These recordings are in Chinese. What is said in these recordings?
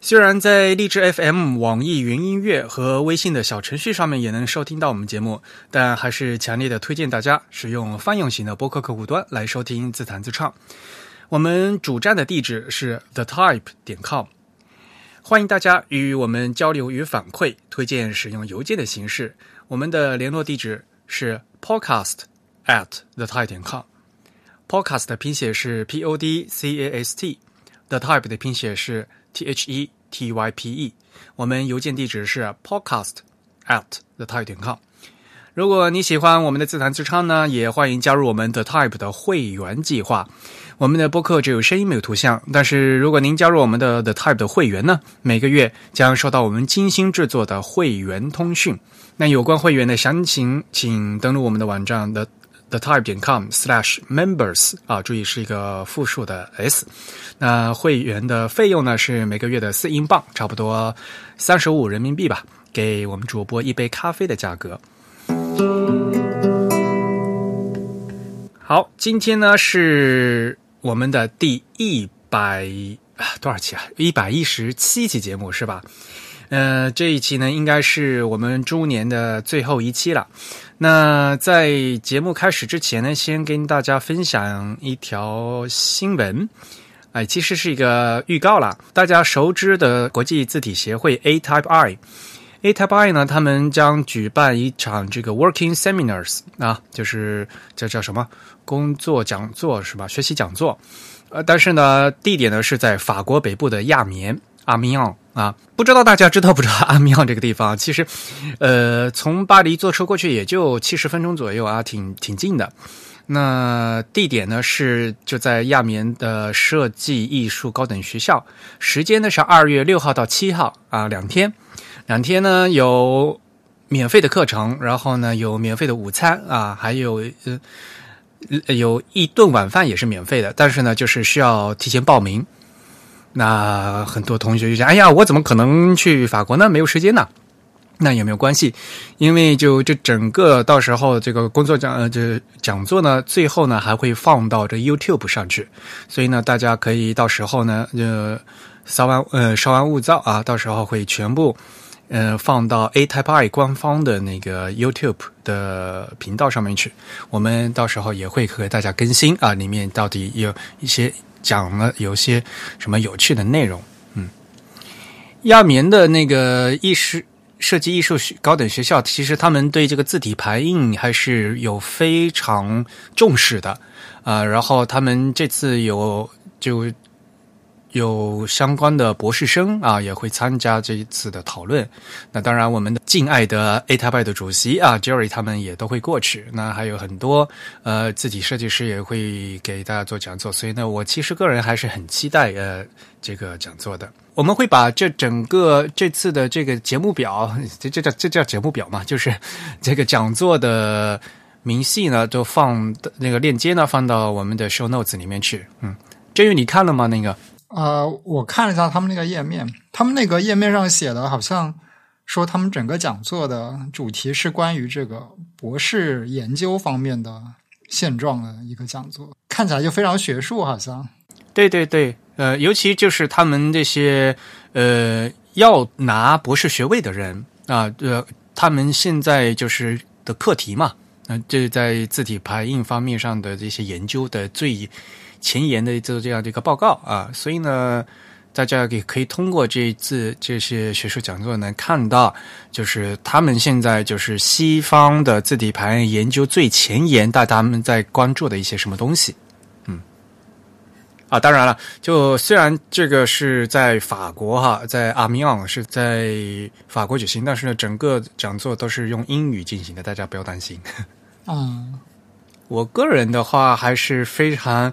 虽然在荔枝 FM、网易云音乐和微信的小程序上面也能收听到我们节目，但还是强烈的推荐大家使用泛用型的播客客户端来收听自弹自唱。我们主站的地址是 thetype 点 com，欢迎大家与我们交流与反馈，推荐使用邮件的形式。我们的联络地址是 podcast at thetype 点 com，podcast 的拼写是 p o d c a s t，the type 的拼写是。T h e t y p e，我们邮件地址是 podcast at the type 点 com。如果你喜欢我们的自弹自唱呢，也欢迎加入我们的 type 的会员计划。我们的播客只有声音没有图像，但是如果您加入我们的 the type 的会员呢，每个月将收到我们精心制作的会员通讯。那有关会员的详情，请登录我们的网站的。Thetype 点 com slash members 啊，注意是一个复数的 s。那会员的费用呢是每个月的四英镑，差不多三十五人民币吧，给我们主播一杯咖啡的价格。好，今天呢是我们的第一百多少期啊？一百一十七期节目是吧？呃，这一期呢应该是我们猪年的最后一期了。那在节目开始之前呢，先跟大家分享一条新闻，哎，其实是一个预告啦。大家熟知的国际字体协会 A Type I，A Type I 呢，他们将举办一场这个 Working Seminars 啊，就是叫叫什么工作讲座是吧？学习讲座，呃，但是呢，地点呢是在法国北部的亚眠。阿米昂啊，不知道大家知道不知道 阿米昂这个地方？其实，呃，从巴黎坐车过去也就七十分钟左右啊，挺挺近的。那地点呢是就在亚眠的设计艺术高等学校，时间呢是二月六号到七号啊，两天，两天呢有免费的课程，然后呢有免费的午餐啊，还有呃有一顿晚饭也是免费的，但是呢就是需要提前报名。那很多同学就想：“哎呀，我怎么可能去法国呢？没有时间呢。”那也没有关系，因为就这整个到时候这个工作讲呃这讲座呢，最后呢还会放到这 YouTube 上去，所以呢大家可以到时候呢呃稍完呃稍安勿躁啊，到时候会全部呃放到 A Type I 官方的那个 YouTube 的频道上面去。我们到时候也会和大家更新啊，里面到底有一些。讲了有些什么有趣的内容，嗯，亚棉的那个艺术设计艺术高等学校，其实他们对这个字体排印还是有非常重视的啊。然后他们这次有就有相关的博士生啊，也会参加这一次的讨论。那当然，我们的敬爱的 A 塔拜的主席啊，Jerry 他们也都会过去。那还有很多呃，字体设计师也会给大家做讲座。所以呢，我其实个人还是很期待呃这个讲座的。我们会把这整个这次的这个节目表，这这叫这叫节目表嘛，就是这个讲座的明细呢，都放那个链接呢，放到我们的 show notes 里面去。嗯，至于你看了吗？那个？呃，我看了一下他们那个页面，他们那个页面上写的好像说他们整个讲座的主题是关于这个博士研究方面的现状的一个讲座，看起来就非常学术，好像。对对对，呃，尤其就是他们这些呃要拿博士学位的人啊，呃，他们现在就是的课题嘛，那这在字体排印方面上的这些研究的最。前沿的这这样的一个报告啊，所以呢，大家也可以通过这一次这些学术讲座能看到，就是他们现在就是西方的字体排研究最前沿，大他们在关注的一些什么东西。嗯，啊，当然了，就虽然这个是在法国哈，在阿米昂是在法国举行，但是呢，整个讲座都是用英语进行的，大家不要担心。嗯。我个人的话还是非常，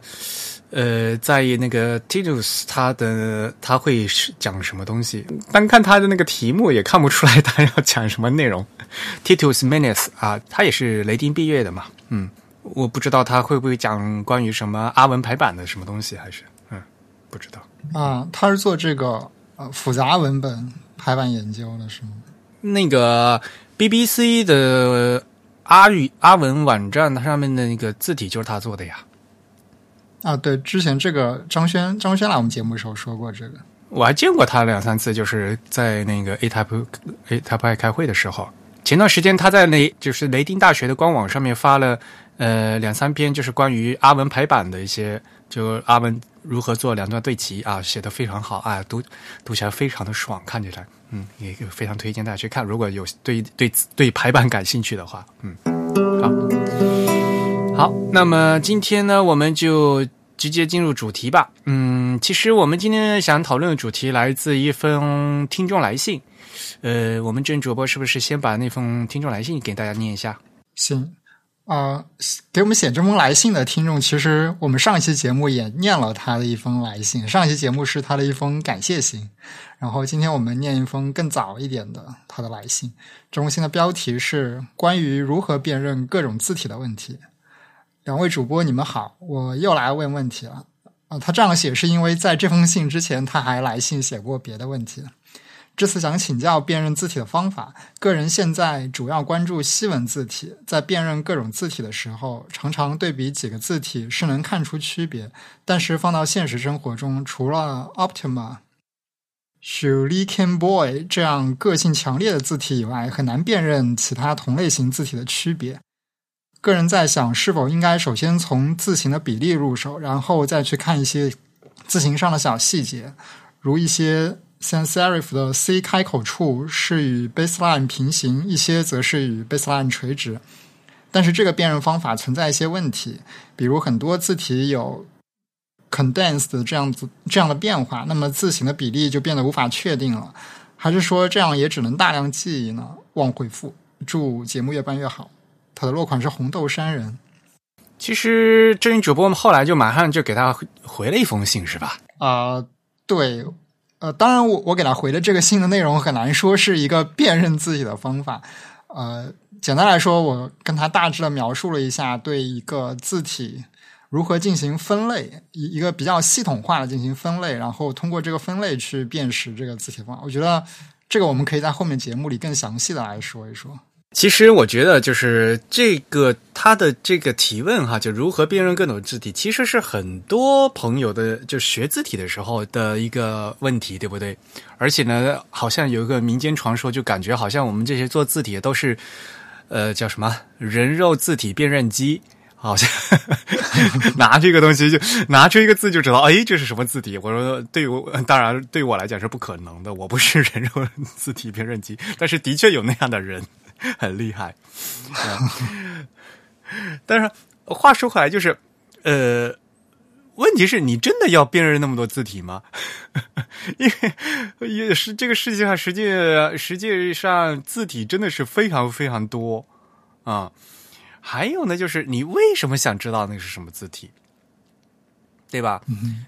呃，在意那个 Titus 他的他会是讲什么东西？单看他的那个题目也看不出来他要讲什么内容。Titus Menes 啊，他也是雷丁毕业的嘛，嗯，我不知道他会不会讲关于什么阿文排版的什么东西，还是嗯，不知道啊，他是做这个呃复杂文本排版研究的是吗？那个 BBC 的阿语阿文网站，它上面的那个字体就是他做的呀。啊，对，之前这个张轩张轩来我们节目的时候说过这个，我还见过他两三次，就是在那个 A Type A Type I 开会的时候。前段时间他在雷就是雷丁大学的官网上面发了呃两三篇，就是关于阿文排版的一些，就阿文如何做两段对齐啊，写的非常好啊，读读起来非常的爽，看起来，嗯，也非常推荐大家去看，如果有对对对排版感兴趣的话，嗯，好，好，那么今天呢，我们就。直接进入主题吧。嗯，其实我们今天想讨论的主题来自一封听众来信。呃，我们郑主播是不是先把那封听众来信给大家念一下？行，啊，给我们写这封来信的听众，其实我们上一期节目也念了他的一封来信。上一期节目是他的一封感谢信，然后今天我们念一封更早一点的他的来信。这封信的标题是关于如何辨认各种字体的问题。两位主播，你们好，我又来问问题了。啊，他这样写是因为在这封信之前他还来信写过别的问题。这次想请教辨认字体的方法。个人现在主要关注西文字体，在辨认各种字体的时候，常常对比几个字体是能看出区别。但是放到现实生活中，除了 Optima、s h u l i k e n Boy 这样个性强烈的字体以外，很难辨认其他同类型字体的区别。个人在想，是否应该首先从字形的比例入手，然后再去看一些字形上的小细节，如一些 sans serif 的 C 开口处是与 baseline 平行，一些则是与 baseline 垂直。但是这个辨认方法存在一些问题，比如很多字体有 condensed 这样子这样的变化，那么字形的比例就变得无法确定了。还是说这样也只能大量记忆呢？望回复，祝节目越办越好。他的落款是红豆山人。其实这名主播们后来就马上就给他回了一封信，是吧？啊，对，呃，当然我我给他回的这个信的内容很难说是一个辨认字体的方法。呃，简单来说，我跟他大致的描述了一下对一个字体如何进行分类，一一个比较系统化的进行分类，然后通过这个分类去辨识这个字体方法。我觉得这个我们可以在后面节目里更详细的来说一说。其实我觉得，就是这个他的这个提问哈，就如何辨认各种字体，其实是很多朋友的就学字体的时候的一个问题，对不对？而且呢，好像有一个民间传说，就感觉好像我们这些做字体的都是，呃，叫什么人肉字体辨认机，好像 拿这个东西就拿出一个字就知道，哎，这是什么字体？我说，对我当然对我来讲是不可能的，我不是人肉字体辨认机，但是的确有那样的人。很厉害，但是话说回来，就是呃，问题是你真的要辨认那么多字体吗？因为也是这个世界上，实际实际上字体真的是非常非常多啊。还有呢，就是你为什么想知道那是什么字体？对吧？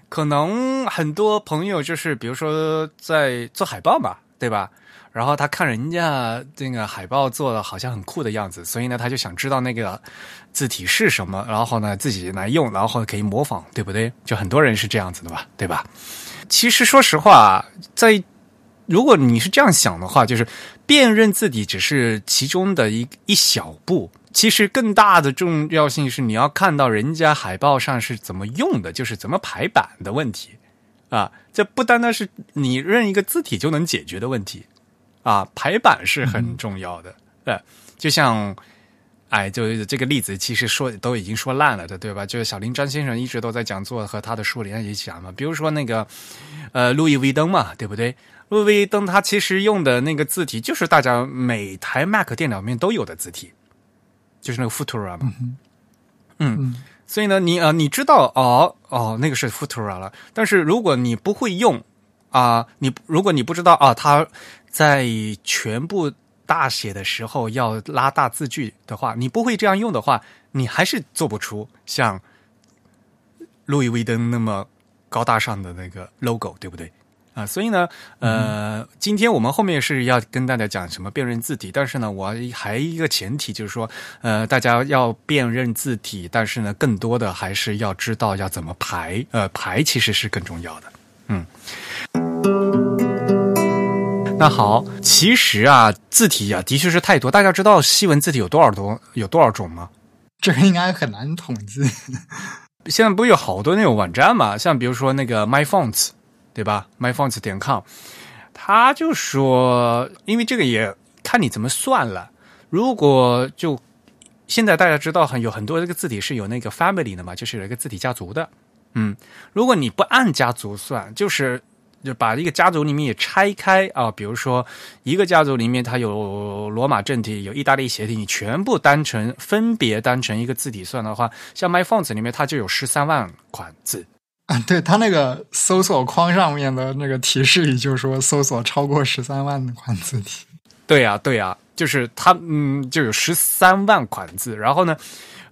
可能很多朋友就是，比如说在做海报嘛，对吧？然后他看人家这个海报做的好像很酷的样子，所以呢，他就想知道那个字体是什么，然后呢自己来用，然后可以模仿，对不对？就很多人是这样子的吧，对吧？其实说实话，在如果你是这样想的话，就是辨认字体只是其中的一一小步，其实更大的重要性是你要看到人家海报上是怎么用的，就是怎么排版的问题啊。这不单单是你认一个字体就能解决的问题。啊，排版是很重要的，对，就像，哎，就这个例子，其实说都已经说烂了的，对吧？就是小林张先生一直都在讲座和他的书里也讲嘛，比如说那个，呃，路易威登嘛，对不对？路易威登他其实用的那个字体，就是大家每台 Mac 电脑面都有的字体，就是那个 Futura 嘛，嗯，所以呢，你啊，你知道哦哦，那个是 Futura 了，但是如果你不会用啊，你如果你不知道啊，它。在全部大写的时候要拉大字距的话，你不会这样用的话，你还是做不出像路易威登那么高大上的那个 logo，对不对？啊，所以呢，呃，今天我们后面是要跟大家讲什么辨认字体，但是呢，我还一个前提就是说，呃，大家要辨认字体，但是呢，更多的还是要知道要怎么排，呃，排其实是更重要的。那好，其实啊，字体啊，的确是太多。大家知道西文字体有多少多，有多少种吗？这个应该很难统计。现在不有好多那种网站嘛？像比如说那个 MyFonts。对吧？myfonts 点 com，他就说，因为这个也看你怎么算了。如果就现在大家知道很有很多这个字体是有那个 family 的嘛，就是有一个字体家族的。嗯，如果你不按家族算，就是就把一个家族里面也拆开啊，比如说一个家族里面它有罗马正体，有意大利斜体，你全部单成分别单成一个字体算的话，像 myfonts 里面它就有十三万款字。啊，对它那个搜索框上面的那个提示语，就说搜索超过十三万款字体。对呀，对呀，就是它，嗯，就有十三万款字。然后呢，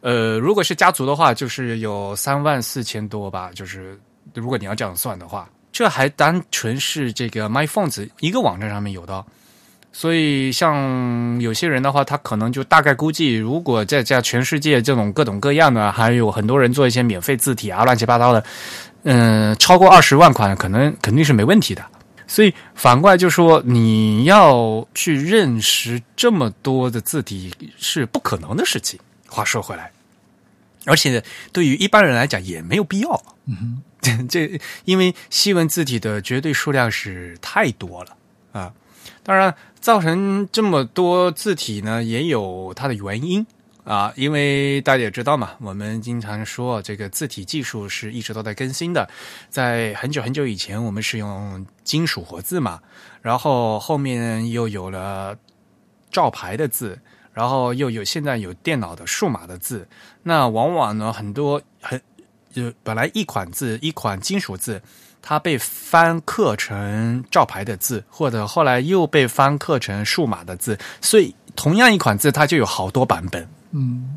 呃，如果是家族的话，就是有三万四千多吧。就是如果你要这样算的话，这还单纯是这个 MyFonts 一个网站上面有的。所以，像有些人的话，他可能就大概估计，如果在在全世界这种各种各样的，还有很多人做一些免费字体啊，乱七八糟的，嗯，超过二十万款，可能肯定是没问题的。所以反过来就说，你要去认识这么多的字体是不可能的事情。话说回来，而且对于一般人来讲也没有必要。嗯哼，这因为西文字体的绝对数量是太多了啊，当然。造成这么多字体呢，也有它的原因啊，因为大家也知道嘛，我们经常说这个字体技术是一直都在更新的。在很久很久以前，我们是用金属活字嘛，然后后面又有了照牌的字，然后又有现在有电脑的数码的字，那往往呢，很多很就本来一款字一款金属字。它被翻刻成照牌的字，或者后来又被翻刻成数码的字，所以同样一款字，它就有好多版本。嗯，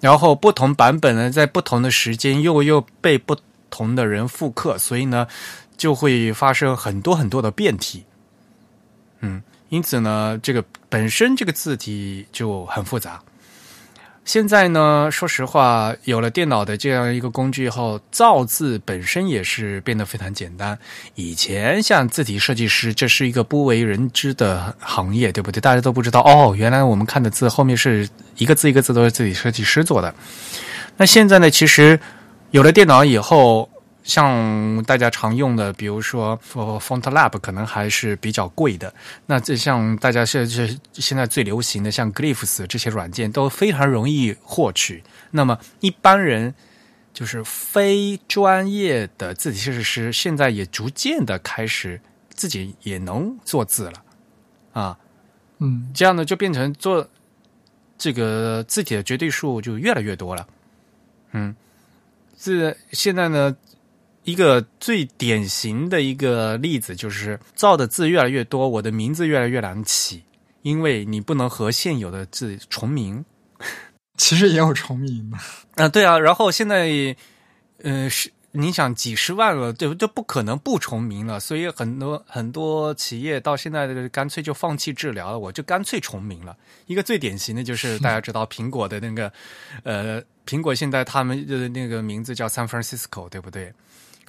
然后不同版本呢，在不同的时间又又被不同的人复刻，所以呢，就会发生很多很多的变体。嗯，因此呢，这个本身这个字体就很复杂。现在呢，说实话，有了电脑的这样一个工具以后，造字本身也是变得非常简单。以前像字体设计师，这是一个不为人知的行业，对不对？大家都不知道哦，原来我们看的字后面是一个字一个字都是字体设计师做的。那现在呢，其实有了电脑以后。像大家常用的，比如说 FontLab，可能还是比较贵的。那这像大家现现现在最流行的，像 Glyphs 这些软件都非常容易获取。那么一般人就是非专业的字体设计师，现在也逐渐的开始自己也能做字了啊。嗯，这样呢就变成做这个字体的绝对数就越来越多了。嗯，字现在呢。一个最典型的一个例子就是造的字越来越多，我的名字越来越难起，因为你不能和现有的字重名。其实也有重名的啊，对啊。然后现在，呃，是你想几十万了，对，就不可能不重名了。所以很多很多企业到现在的干脆就放弃治疗了，我就干脆重名了。一个最典型的就是大家知道苹果的那个，呃，苹果现在他们的那个名字叫 San Francisco，对不对？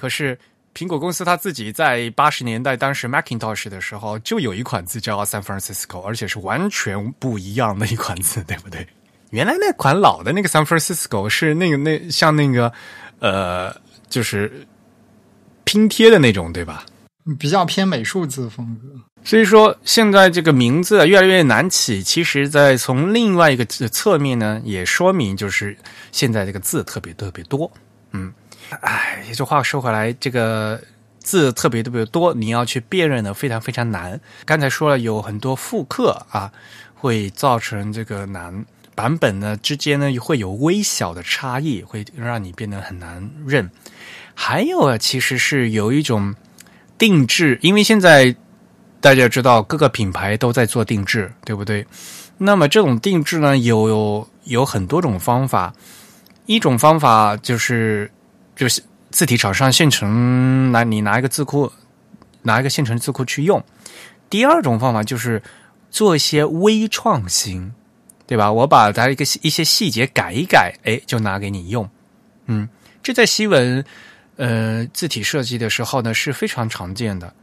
可是，苹果公司它自己在八十年代，当时 Macintosh 的时候，就有一款字叫 San Francisco，而且是完全不一样的一款字，对不对？原来那款老的那个 San Francisco 是那个那像那个呃，就是拼贴的那种，对吧？比较偏美术字风格。所以说，现在这个名字越来越难起。其实，在从另外一个侧面呢，也说明就是现在这个字特别特别多，嗯。哎，这话说回来，这个字特别特别多，你要去辨认的非常非常难。刚才说了，有很多复刻啊，会造成这个难版本呢之间呢会有微小的差异，会让你变得很难认。还有啊，其实是有一种定制，因为现在大家知道各个品牌都在做定制，对不对？那么这种定制呢，有有很多种方法，一种方法就是。就是字体厂商现成拿你拿一个字库，拿一个现成字库去用。第二种方法就是做一些微创新，对吧？我把它一个一些细节改一改，哎，就拿给你用。嗯，这在西文呃字体设计的时候呢是非常常见的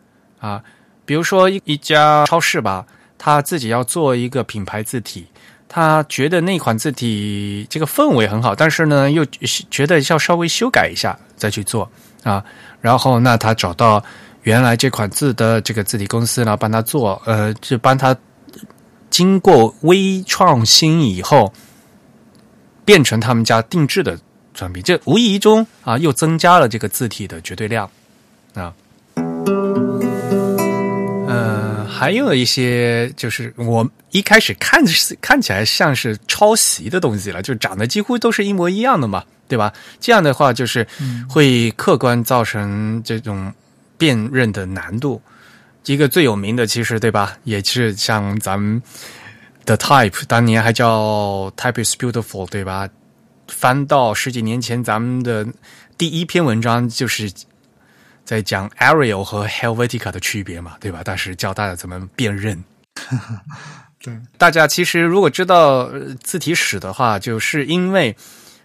啊。比如说一一家超市吧，他自己要做一个品牌字体。他觉得那款字体这个氛围很好，但是呢，又觉得要稍微修改一下再去做啊。然后，那他找到原来这款字的这个字体公司呢，帮他做，呃，就帮他经过微创新以后，变成他们家定制的产品。这无意中啊，又增加了这个字体的绝对量啊。还有一些就是我一开始看看起来像是抄袭的东西了，就长得几乎都是一模一样的嘛，对吧？这样的话就是会客观造成这种辨认的难度。一个最有名的，其实对吧，也是像咱们的 Type，当年还叫 Type is Beautiful，对吧？翻到十几年前，咱们的第一篇文章就是。在讲 Arial 和 Helvetica 的区别嘛，对吧？但是教大家怎么辨认。对，大家其实如果知道字体史的话，就是因为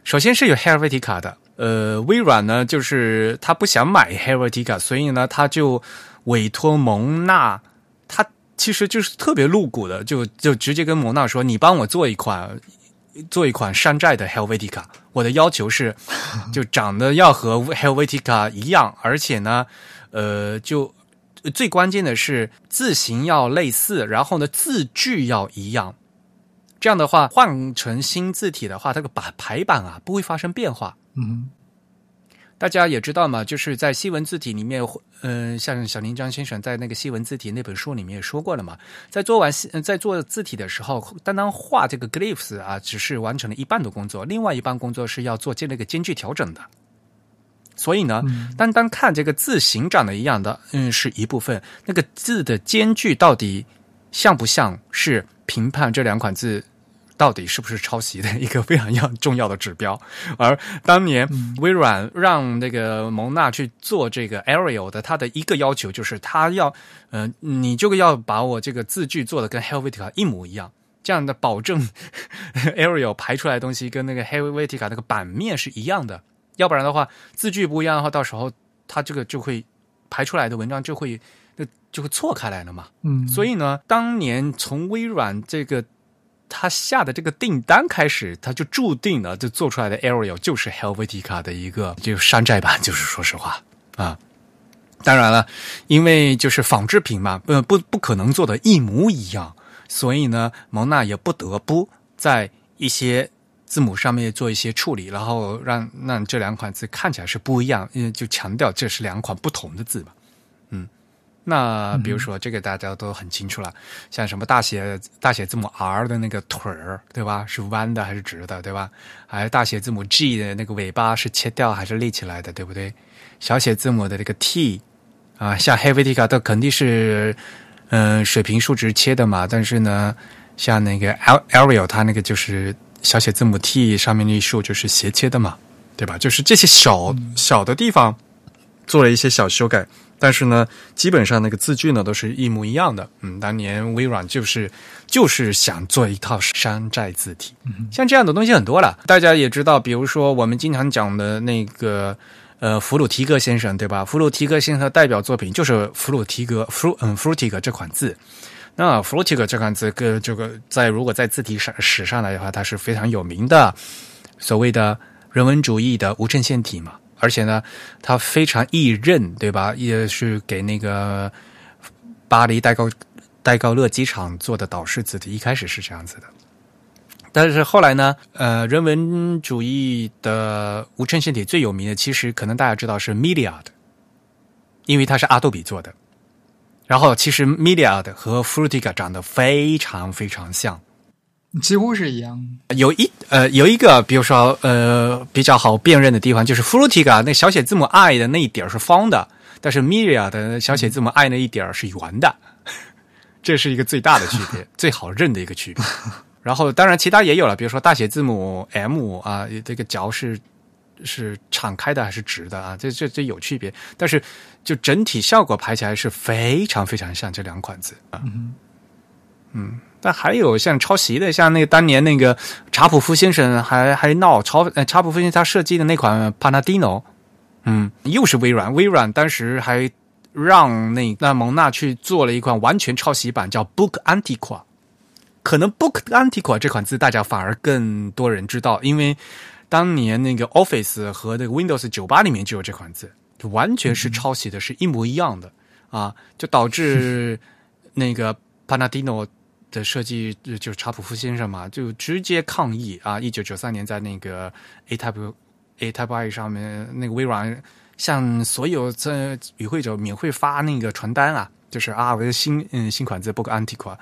首先是有 Helvetica 的，呃，微软呢就是他不想买 Helvetica，所以呢他就委托蒙纳，他其实就是特别露骨的，就就直接跟蒙纳说：“你帮我做一款。”做一款山寨的 Helvetica，我的要求是，就长得要和 Helvetica 一样，而且呢，呃，就最关键的是字形要类似，然后呢字距要一样。这样的话，换成新字体的话，它个把排版啊不会发生变化。嗯。大家也知道嘛，就是在西文字体里面，嗯，像小林张先生在那个西文字体那本书里面也说过了嘛，在做完在做字体的时候，单单画这个 glyphs 啊，只是完成了一半的工作，另外一半工作是要做这那个间距调整的。所以呢，单单看这个字形长得一样的，嗯，是一部分，那个字的间距到底像不像是评判这两款字。到底是不是抄袭的一个非常要重要的指标？而当年微软让那个蒙娜去做这个 Arial 的，他的一个要求就是他要，呃，你这个要把我这个字句做的跟 Helvetica 一模一样，这样的保证 Arial 排出来的东西跟那个 Helvetica 那个版面是一样的，要不然的话字句不一样的话，到时候它这个就会排出来的文章就会就就会错开来了嘛。嗯，所以呢，当年从微软这个。他下的这个订单开始，他就注定了，就做出来的 Arial 就是 Helvetica 的一个就山寨版，就是说实话啊。当然了，因为就是仿制品嘛，不不不可能做的一模一样，所以呢，蒙娜也不得不在一些字母上面做一些处理，然后让让这两款字看起来是不一样，因为就强调这是两款不同的字嘛。那比如说，这个大家都很清楚了，像什么大写大写字母 R 的那个腿儿，对吧？是弯的还是直的，对吧？还有大写字母 G 的那个尾巴是切掉还是立起来的，对不对？小写字母的那个 T 啊，像 Helvetica 都肯定是嗯水平竖直切的嘛，但是呢，像那个 Arial 它那个就是小写字母 T 上面那一竖就是斜切的嘛，对吧？就是这些小小的地方做了一些小修改。但是呢，基本上那个字句呢都是一模一样的。嗯，当年微软就是就是想做一套山寨字体，像这样的东西很多了。大家也知道，比如说我们经常讲的那个呃弗鲁提格先生，对吧？弗鲁提格先生的代表作品就是弗鲁提格弗嗯弗鲁提格这款字。那弗鲁提格这款字，跟这个在如果在字体史史上来的话，它是非常有名的，所谓的人文主义的无衬线体嘛。而且呢，他非常易认，对吧？也是给那个巴黎戴高戴高乐机场做的导视字体，一开始是这样子的。但是后来呢，呃，人文主义的无衬线体最有名的，其实可能大家知道是 Miliard，因为它是阿杜比做的。然后其实 Miliard 和 Frutica 长得非常非常像。几乎是一样。有一呃，有一个，比如说呃，比较好辨认的地方，就是 Frutica 那小写字母 i 的那一点是方的，但是 Miria 的小写字母 i 那一点是圆的，这是一个最大的区别，最好认的一个区别。然后当然其他也有了，比如说大写字母 m 啊，这个角是是敞开的还是直的啊？这这这有区别，但是就整体效果排起来是非常非常像这两款字啊。嗯，但还有像抄袭的，像那个当年那个查普夫先生还还闹抄，呃，查普夫先生他设计的那款 Panadino，嗯，又是微软，微软当时还让那那蒙娜去做了一款完全抄袭版，叫 Book Antiqua。可能 Book Antiqua 这款字大家反而更多人知道，因为当年那个 Office 和那个 Windows 九八里面就有这款字，就完全是抄袭的，是一模一样的啊，就导致那个 Panadino。的设计就是查普夫先生嘛，就直接抗议啊！一九九三年在那个 A Type A Type I 上面，那个微软向所有这与会者免费发那个传单啊，就是啊，我的新嗯新款字 Book Antiqua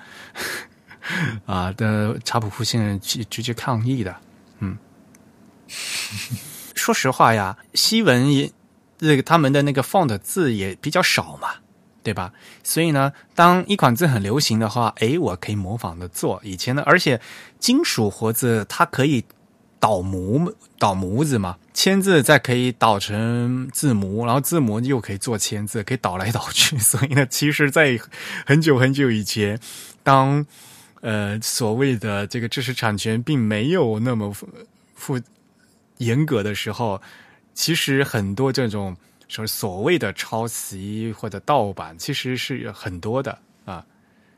啊的查普夫先生直直接抗议的，嗯，说实话呀，西文也那个他们的那个 font 字也比较少嘛。对吧？所以呢，当一款字很流行的话，诶，我可以模仿的做。以前呢，而且金属活字它可以倒模倒模子嘛，签字再可以倒成字模，然后字模又可以做签字，可以倒来倒去。所以呢，其实，在很久很久以前，当呃所谓的这个知识产权并没有那么复严格的时候，其实很多这种。说所谓的抄袭或者盗版，其实是很多的啊。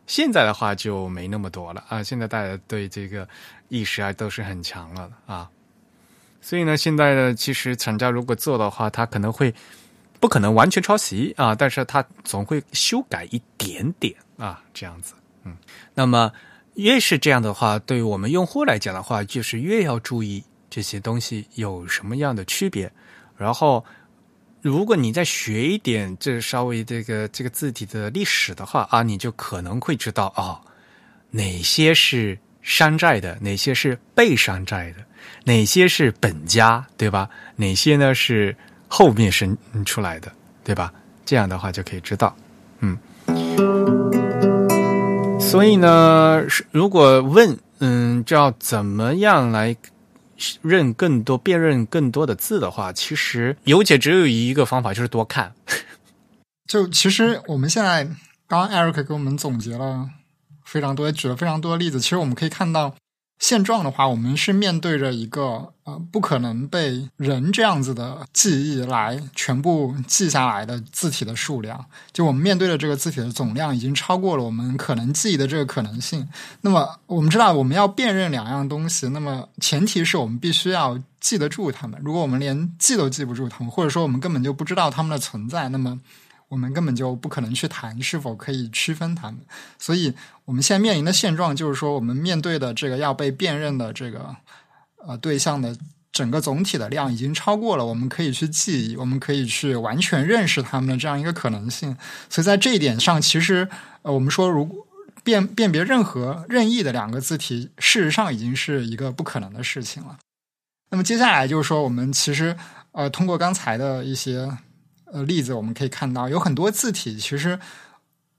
现在的话就没那么多了啊。现在大家对这个意识啊都是很强了啊。所以呢，现在呢，其实厂家如果做的话，他可能会不可能完全抄袭啊，但是他总会修改一点点啊，这样子。嗯，那么越是这样的话，对于我们用户来讲的话，就是越要注意这些东西有什么样的区别，然后。如果你再学一点这稍微这个这个字体的历史的话啊，你就可能会知道啊，哪些是山寨的，哪些是被山寨的，哪些是本家，对吧？哪些呢是后面生出来的，对吧？这样的话就可以知道，嗯。所以呢，如果问，嗯，就要怎么样来？认更多、辨认更多的字的话，其实有解只有一个方法，就是多看。就其实我们现在刚刚 Eric 给我们总结了非常多，举了非常多的例子。其实我们可以看到。现状的话，我们是面对着一个呃不可能被人这样子的记忆来全部记下来的字体的数量。就我们面对的这个字体的总量已经超过了我们可能记忆的这个可能性。那么我们知道，我们要辨认两样东西，那么前提是我们必须要记得住它们。如果我们连记都记不住它们，或者说我们根本就不知道它们的存在，那么。我们根本就不可能去谈是否可以区分它们，所以我们现在面临的现状就是说，我们面对的这个要被辨认的这个呃对象的整个总体的量已经超过了我们可以去记忆、我们可以去完全认识它们的这样一个可能性。所以在这一点上，其实呃，我们说如果辨辨别任何任意的两个字体，事实上已经是一个不可能的事情了。那么接下来就是说，我们其实呃，通过刚才的一些。呃，例子我们可以看到，有很多字体，其实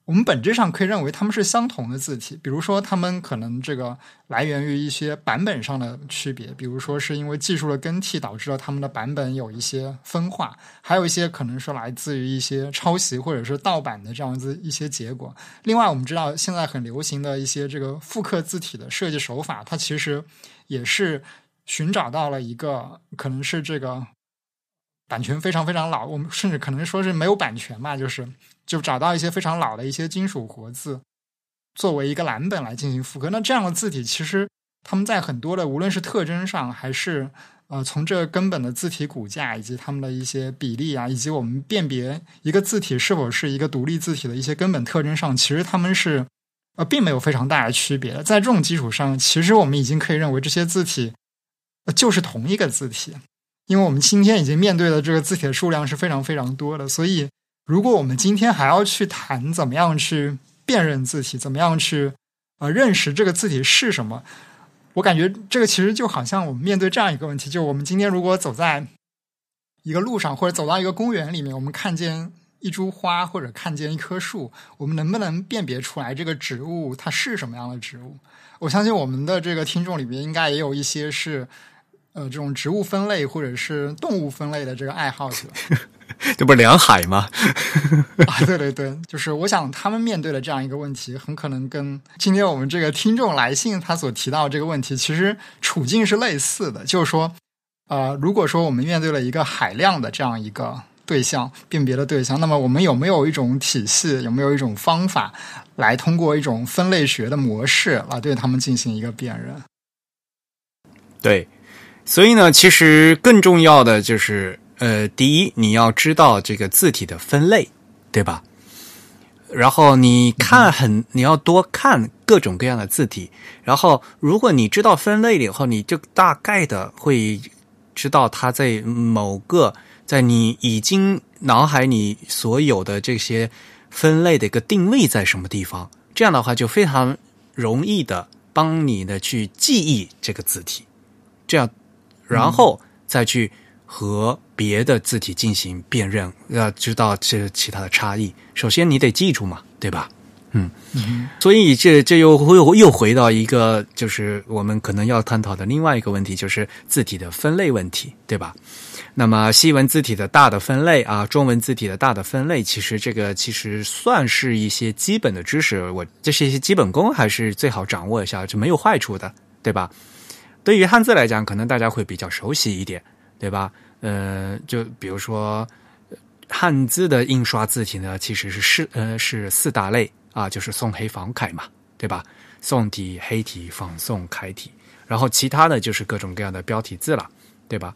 我们本质上可以认为它们是相同的字体。比如说，它们可能这个来源于一些版本上的区别，比如说是因为技术的更替导致了它们的版本有一些分化，还有一些可能是来自于一些抄袭或者是盗版的这样子一些结果。另外，我们知道现在很流行的一些这个复刻字体的设计手法，它其实也是寻找到了一个可能是这个。版权非常非常老，我们甚至可能说是没有版权嘛，就是就找到一些非常老的一些金属活字，作为一个蓝本来进行复刻。那这样的字体，其实他们在很多的无论是特征上，还是呃从这根本的字体骨架以及他们的一些比例啊，以及我们辨别一个字体是否是一个独立字体的一些根本特征上，其实他们是呃并没有非常大的区别。在这种基础上，其实我们已经可以认为这些字体就是同一个字体。因为我们今天已经面对的这个字体的数量是非常非常多的，所以如果我们今天还要去谈怎么样去辨认字体，怎么样去呃认识这个字体是什么，我感觉这个其实就好像我们面对这样一个问题：，就我们今天如果走在一个路上，或者走到一个公园里面，我们看见一株花或者看见一棵树，我们能不能辨别出来这个植物它是什么样的植物？我相信我们的这个听众里面应该也有一些是。呃这种植物分类或者是动物分类的这个爱好者。这不是梁海吗？啊，对对对，就是我想他们面对的这样一个问题，很可能跟今天我们这个听众来信他所提到这个问题，其实处境是类似的。就是说，呃，如果说我们面对了一个海量的这样一个对象辨别的对象，那么我们有没有一种体系，有没有一种方法，来通过一种分类学的模式来对他们进行一个辨认？对，所以呢，其实更重要的就是。呃，第一，你要知道这个字体的分类，对吧？然后你看很，你要多看各种各样的字体。然后，如果你知道分类了以后，你就大概的会知道它在某个在你已经脑海里所有的这些分类的一个定位在什么地方。这样的话，就非常容易的帮你的去记忆这个字体。这样，然后再去。和别的字体进行辨认，要知道这其他的差异。首先，你得记住嘛，对吧？嗯，所以这这又又又回到一个，就是我们可能要探讨的另外一个问题，就是字体的分类问题，对吧？那么西文字体的大的分类啊，中文字体的大的分类，其实这个其实算是一些基本的知识，我这是一些基本功，还是最好掌握一下，就没有坏处的，对吧？对于汉字来讲，可能大家会比较熟悉一点。对吧？呃，就比如说汉字的印刷字体呢，其实是四呃是四大类啊，就是宋黑仿楷嘛，对吧？宋体、黑体、仿宋、楷体，然后其他的就是各种各样的标题字了，对吧？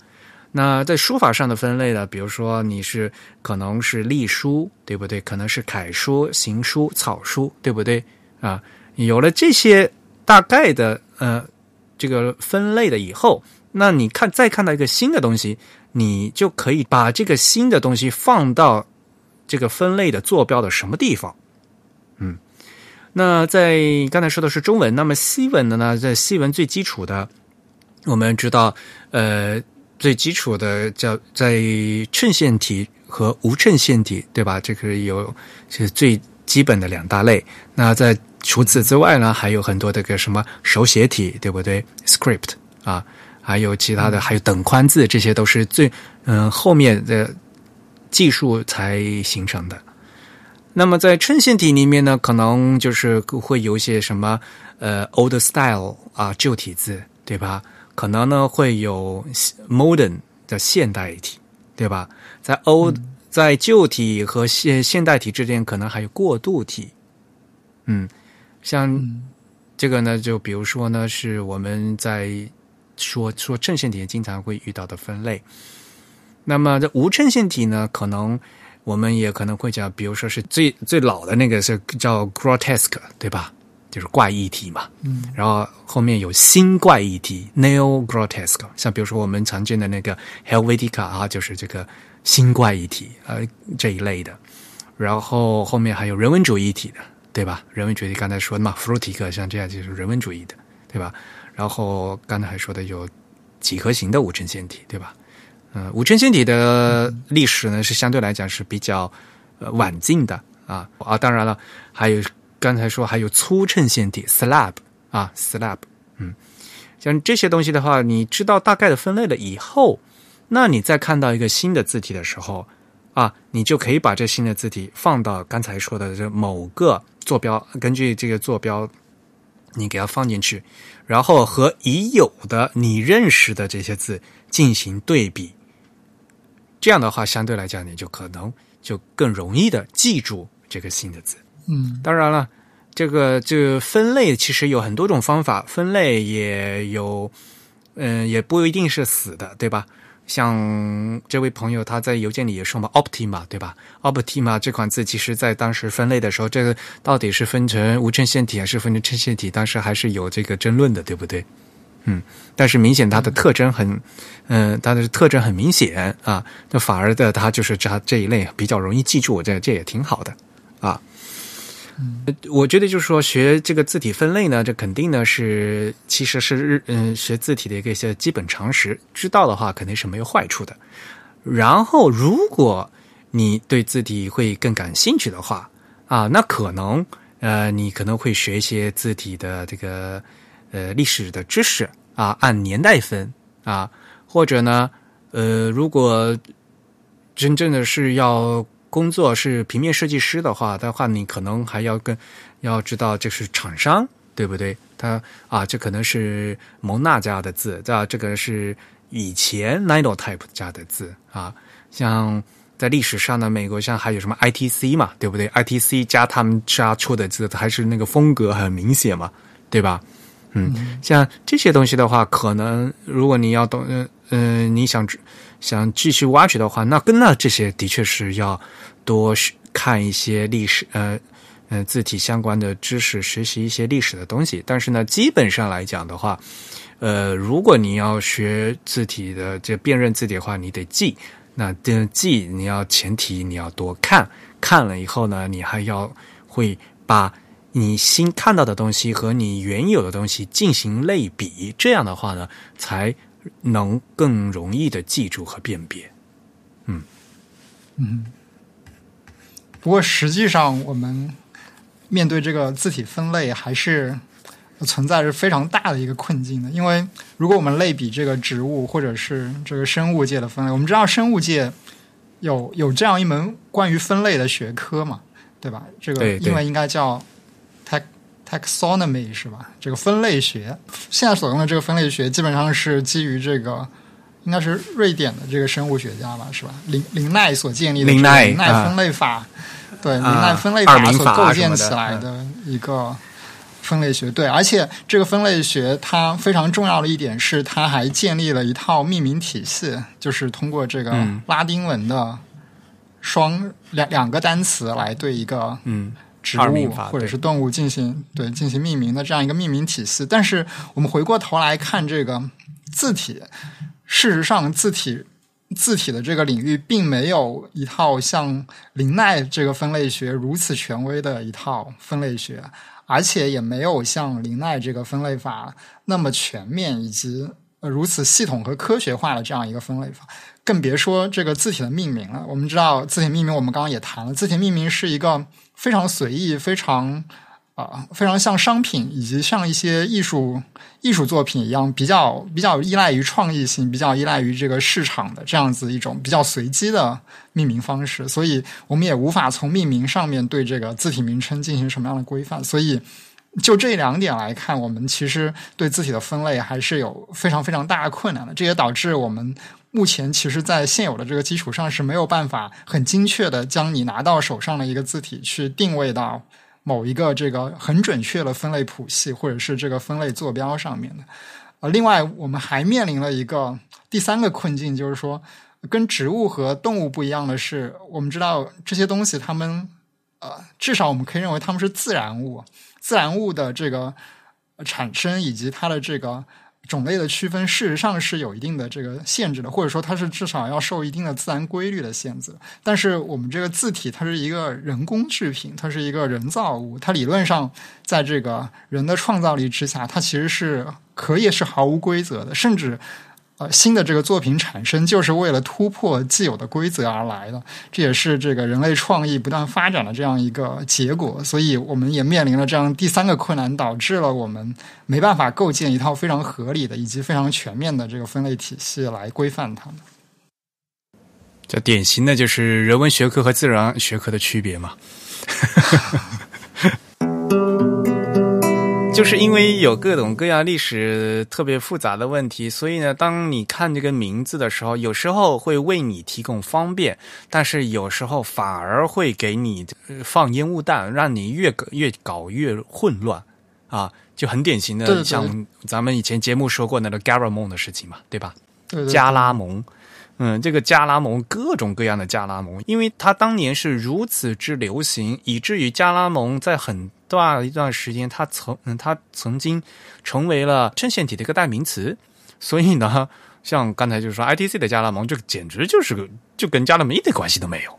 那在书法上的分类呢，比如说你是可能是隶书，对不对？可能是楷书、行书、草书，对不对？啊，有了这些大概的呃这个分类的以后。那你看，再看到一个新的东西，你就可以把这个新的东西放到这个分类的坐标的什么地方？嗯，那在刚才说的是中文，那么西文的呢？在西文最基础的，我们知道，呃，最基础的叫在衬线体和无衬线体，对吧？这个有是最基本的两大类。那在除此之外呢，还有很多的个什么手写体，对不对？script 啊。还有其他的，还有等宽字，这些都是最嗯后面的技术才形成的。那么在衬线体里面呢，可能就是会有一些什么呃 old style 啊旧体字，对吧？可能呢会有 modern 的现代体，对吧？在 old 在旧体和现现代体之间，可能还有过渡体。嗯，像这个呢，就比如说呢，是我们在。说说衬线体经常会遇到的分类，那么这无衬线体呢？可能我们也可能会讲，比如说是最最老的那个是叫 grotesque，对吧？就是怪异体嘛。嗯。然后后面有新怪异体 neo grotesque，像比如说我们常见的那个 Helvetica 啊，就是这个新怪异体呃这一类的。然后后面还有人文主义体的，对吧？人文主义刚才说的嘛 f r u t i c 像这样就是人文主义的，对吧？然后刚才还说的有几何形的无衬线体，对吧？嗯，无衬线体的历史呢是相对来讲是比较呃晚近的啊啊，当然了，还有刚才说还有粗衬线体 slab 啊 slab，嗯，像这些东西的话，你知道大概的分类了以后，那你再看到一个新的字体的时候啊，你就可以把这新的字体放到刚才说的这某个坐标，根据这个坐标。你给它放进去，然后和已有的你认识的这些字进行对比，这样的话，相对来讲，你就可能就更容易的记住这个新的字。嗯，当然了，这个这分类其实有很多种方法，分类也有，嗯，也不一定是死的，对吧？像这位朋友，他在邮件里也说嘛，Optima，对吧？Optima 这款字，其实在当时分类的时候，这个到底是分成无衬线体还是分成衬线体，当时还是有这个争论的，对不对？嗯，但是明显它的特征很，嗯，它的特征很明显啊，那反而的它就是这这一类比较容易记住，这这也挺好的啊。我觉得就是说，学这个字体分类呢，这肯定呢是其实是日嗯学字体的一个一些基本常识，知道的话肯定是没有坏处的。然后，如果你对字体会更感兴趣的话啊，那可能呃你可能会学一些字体的这个呃历史的知识啊，按年代分啊，或者呢，呃，如果真正的是要工作是平面设计师的话的话，你可能还要跟要知道这是厂商，对不对？他啊，这可能是蒙娜家的字，这这个是以前 Ninotype 家的字啊。像在历史上呢，美国像还有什么 ITC 嘛，对不对？ITC 加他们家出的字，还是那个风格很明显嘛，对吧？嗯，像这些东西的话，可能如果你要懂，嗯嗯，你想想继续挖掘的话，那跟那这些的确是要多看一些历史，呃。嗯，字体相关的知识，学习一些历史的东西。但是呢，基本上来讲的话，呃，如果你要学字体的这辨认字体的话，你得记。那这记，你要前提你要多看，看了以后呢，你还要会把你新看到的东西和你原有的东西进行类比。这样的话呢，才能更容易的记住和辨别。嗯嗯。不过实际上我们。面对这个字体分类，还是存在着非常大的一个困境的。因为如果我们类比这个植物或者是这个生物界的分类，我们知道生物界有有这样一门关于分类的学科嘛，对吧？这个英文应该叫 taxonomy 是吧？这个分类学现在所用的这个分类学，基本上是基于这个应该是瑞典的这个生物学家吧，是吧？林林奈所建立的林奈分类法。对，林奈分类法所构建起来的一个分类学，对，而且这个分类学它非常重要的一点是，它还建立了一套命名体系，就是通过这个拉丁文的双两两个单词来对一个嗯植物或者是动物进行对进行命名的这样一个命名体系。但是我们回过头来看这个字体，事实上字体。字体的这个领域并没有一套像林奈这个分类学如此权威的一套分类学，而且也没有像林奈这个分类法那么全面以及呃如此系统和科学化的这样一个分类法，更别说这个字体的命名了。我们知道字体命名，我们刚刚也谈了，字体命名是一个非常随意、非常。啊，非常像商品，以及像一些艺术艺术作品一样，比较比较依赖于创意性，比较依赖于这个市场的这样子一种比较随机的命名方式。所以，我们也无法从命名上面对这个字体名称进行什么样的规范。所以，就这两点来看，我们其实对字体的分类还是有非常非常大的困难的。这也导致我们目前其实，在现有的这个基础上是没有办法很精确的将你拿到手上的一个字体去定位到。某一个这个很准确的分类谱系，或者是这个分类坐标上面的，啊，另外我们还面临了一个第三个困境，就是说，跟植物和动物不一样的是，我们知道这些东西，它们呃，至少我们可以认为它们是自然物，自然物的这个产生以及它的这个。种类的区分事实上是有一定的这个限制的，或者说它是至少要受一定的自然规律的限制。但是我们这个字体它是一个人工制品，它是一个人造物，它理论上在这个人的创造力之下，它其实是可以是毫无规则的，甚至。呃，新的这个作品产生就是为了突破既有的规则而来的，这也是这个人类创意不断发展的这样一个结果。所以，我们也面临了这样第三个困难，导致了我们没办法构建一套非常合理的以及非常全面的这个分类体系来规范它们。这典型的就是人文学科和自然学科的区别嘛。就是因为有各种各样历史特别复杂的问题，所以呢，当你看这个名字的时候，有时候会为你提供方便，但是有时候反而会给你放烟雾弹，让你越搞越搞越混乱啊！就很典型的，像咱们以前节目说过那个 Garamond 的事情嘛，对吧？加拉蒙。嗯，这个加拉蒙各种各样的加拉蒙，因为它当年是如此之流行，以至于加拉蒙在很大一段时间，它曾嗯，它曾经成为了衬线体的一个代名词。所以呢，像刚才就是说，ITC 的加拉蒙，这个简直就是个就跟加拉蒙一点关系都没有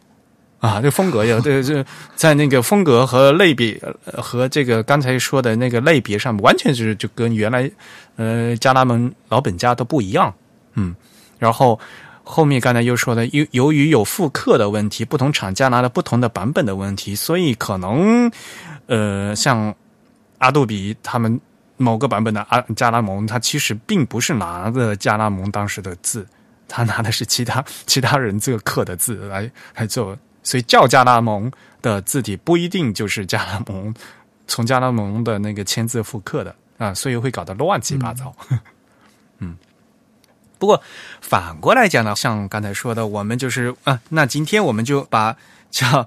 啊！这风格呀，这这在那个风格和类别和这个刚才说的那个类别上，完全是就跟原来呃加拉蒙老本家都不一样。嗯，然后。后面刚才又说的，由由于有复刻的问题，不同厂家拿了不同的版本的问题，所以可能，呃，像阿杜比他们某个版本的阿加拉蒙，他其实并不是拿的加拉蒙当时的字，他拿的是其他 其他人这个刻的字来来做，所以叫加拉蒙的字体不一定就是加拉蒙从加拉蒙的那个签字复刻的啊，所以会搞得乱七八糟。嗯，不过反过来讲呢，像刚才说的，我们就是啊，那今天我们就把叫。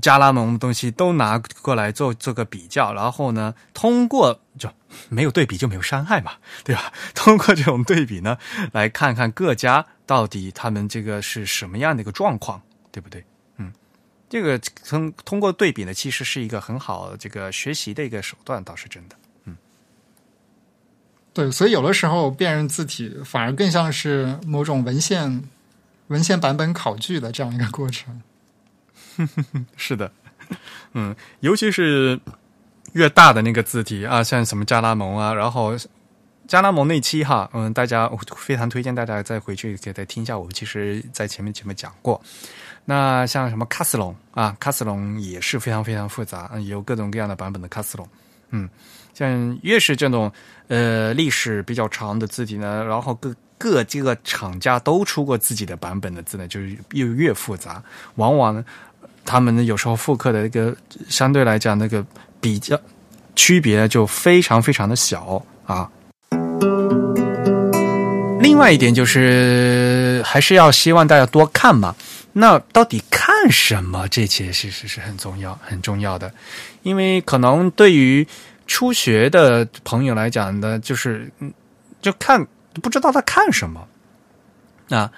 加拉蒙东西都拿过来做做个比较，然后呢，通过就没有对比就没有伤害嘛，对吧？通过这种对比呢，来看看各家到底他们这个是什么样的一个状况，对不对？嗯，这个通通过对比呢，其实是一个很好这个学习的一个手段，倒是真的。嗯，对，所以有的时候辨认字体反而更像是某种文献文献版本考据的这样一个过程。是的，嗯，尤其是越大的那个字体啊，像什么加拉蒙啊，然后加拉蒙那期哈，嗯，大家我非常推荐大家再回去给再听一下，我其实在前面前面讲过。那像什么卡斯隆啊，卡斯隆也是非常非常复杂，嗯有各种各样的版本的卡斯隆。嗯，像越是这种呃历史比较长的字体呢，然后各各这个厂家都出过自己的版本的字呢，就是又越复杂，往往。他们，有时候复刻的一个相对来讲，那个比较区别就非常非常的小啊。另外一点就是，还是要希望大家多看嘛。那到底看什么？这些其实是很重要、很重要的。因为可能对于初学的朋友来讲呢，就是就看不知道他看什么啊。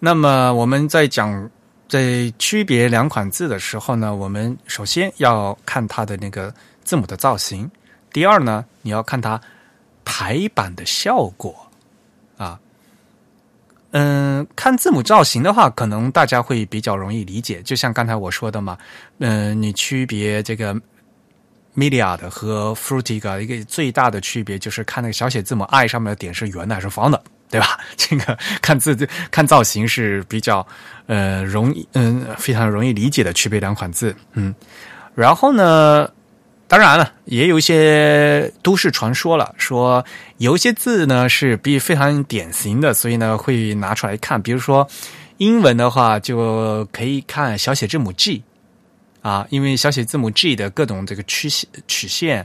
那么我们在讲。在区别两款字的时候呢，我们首先要看它的那个字母的造型。第二呢，你要看它排版的效果啊。嗯，看字母造型的话，可能大家会比较容易理解。就像刚才我说的嘛，嗯，你区别这个 Media 的和 fruitiga 一个最大的区别就是看那个小写字母 I 上面的点是圆的还是方的。对吧？这个看字看造型是比较呃容易嗯非常容易理解的区别两款字嗯，然后呢，当然了，也有一些都市传说了，说有一些字呢是比非常典型的，所以呢会拿出来看。比如说英文的话，就可以看小写字母 G 啊，因为小写字母 G 的各种这个曲线曲线，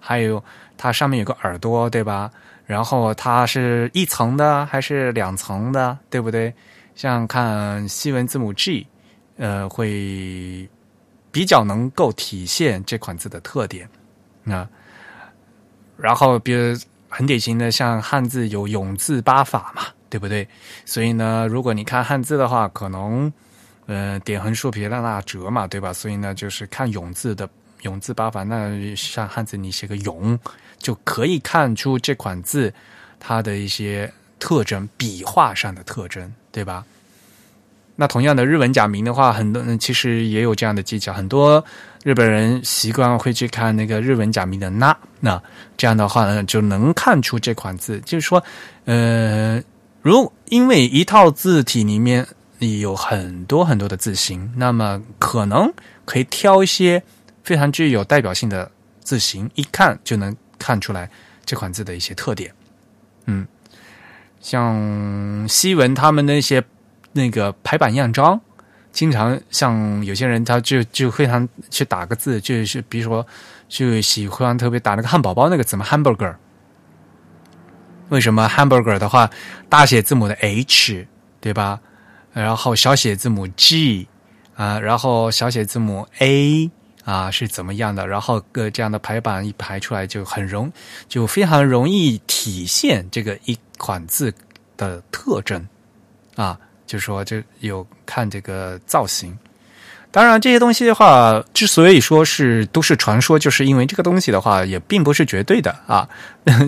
还有它上面有个耳朵，对吧？然后它是一层的还是两层的，对不对？像看西文字母 G，呃，会比较能够体现这款字的特点啊。然后，比如很典型的，像汉字有永字八法嘛，对不对？所以呢，如果你看汉字的话，可能呃点横竖撇捺捺折嘛，对吧？所以呢，就是看永字的永字八法，那像汉字你写个永。就可以看出这款字它的一些特征，笔画上的特征，对吧？那同样的日文假名的话，很多人其实也有这样的技巧。很多日本人习惯会去看那个日文假名的“那”，那这样的话呢，就能看出这款字。就是说，呃，如因为一套字体里面你有很多很多的字形，那么可能可以挑一些非常具有代表性的字形，一看就能。看出来这款字的一些特点，嗯，像西文他们那些那个排版样章，经常像有些人他就就非常去打个字，就是比如说就喜欢特别打那个汉堡包那个字嘛，hamburger。为什么 hamburger 的话，大写字母的 H 对吧？然后小写字母 G 啊，然后小写字母 A。啊，是怎么样的？然后个这样的排版一排出来，就很容，就非常容易体现这个一款字的特征啊。就说，就有看这个造型。当然，这些东西的话，之所以说是都市传说，就是因为这个东西的话，也并不是绝对的啊，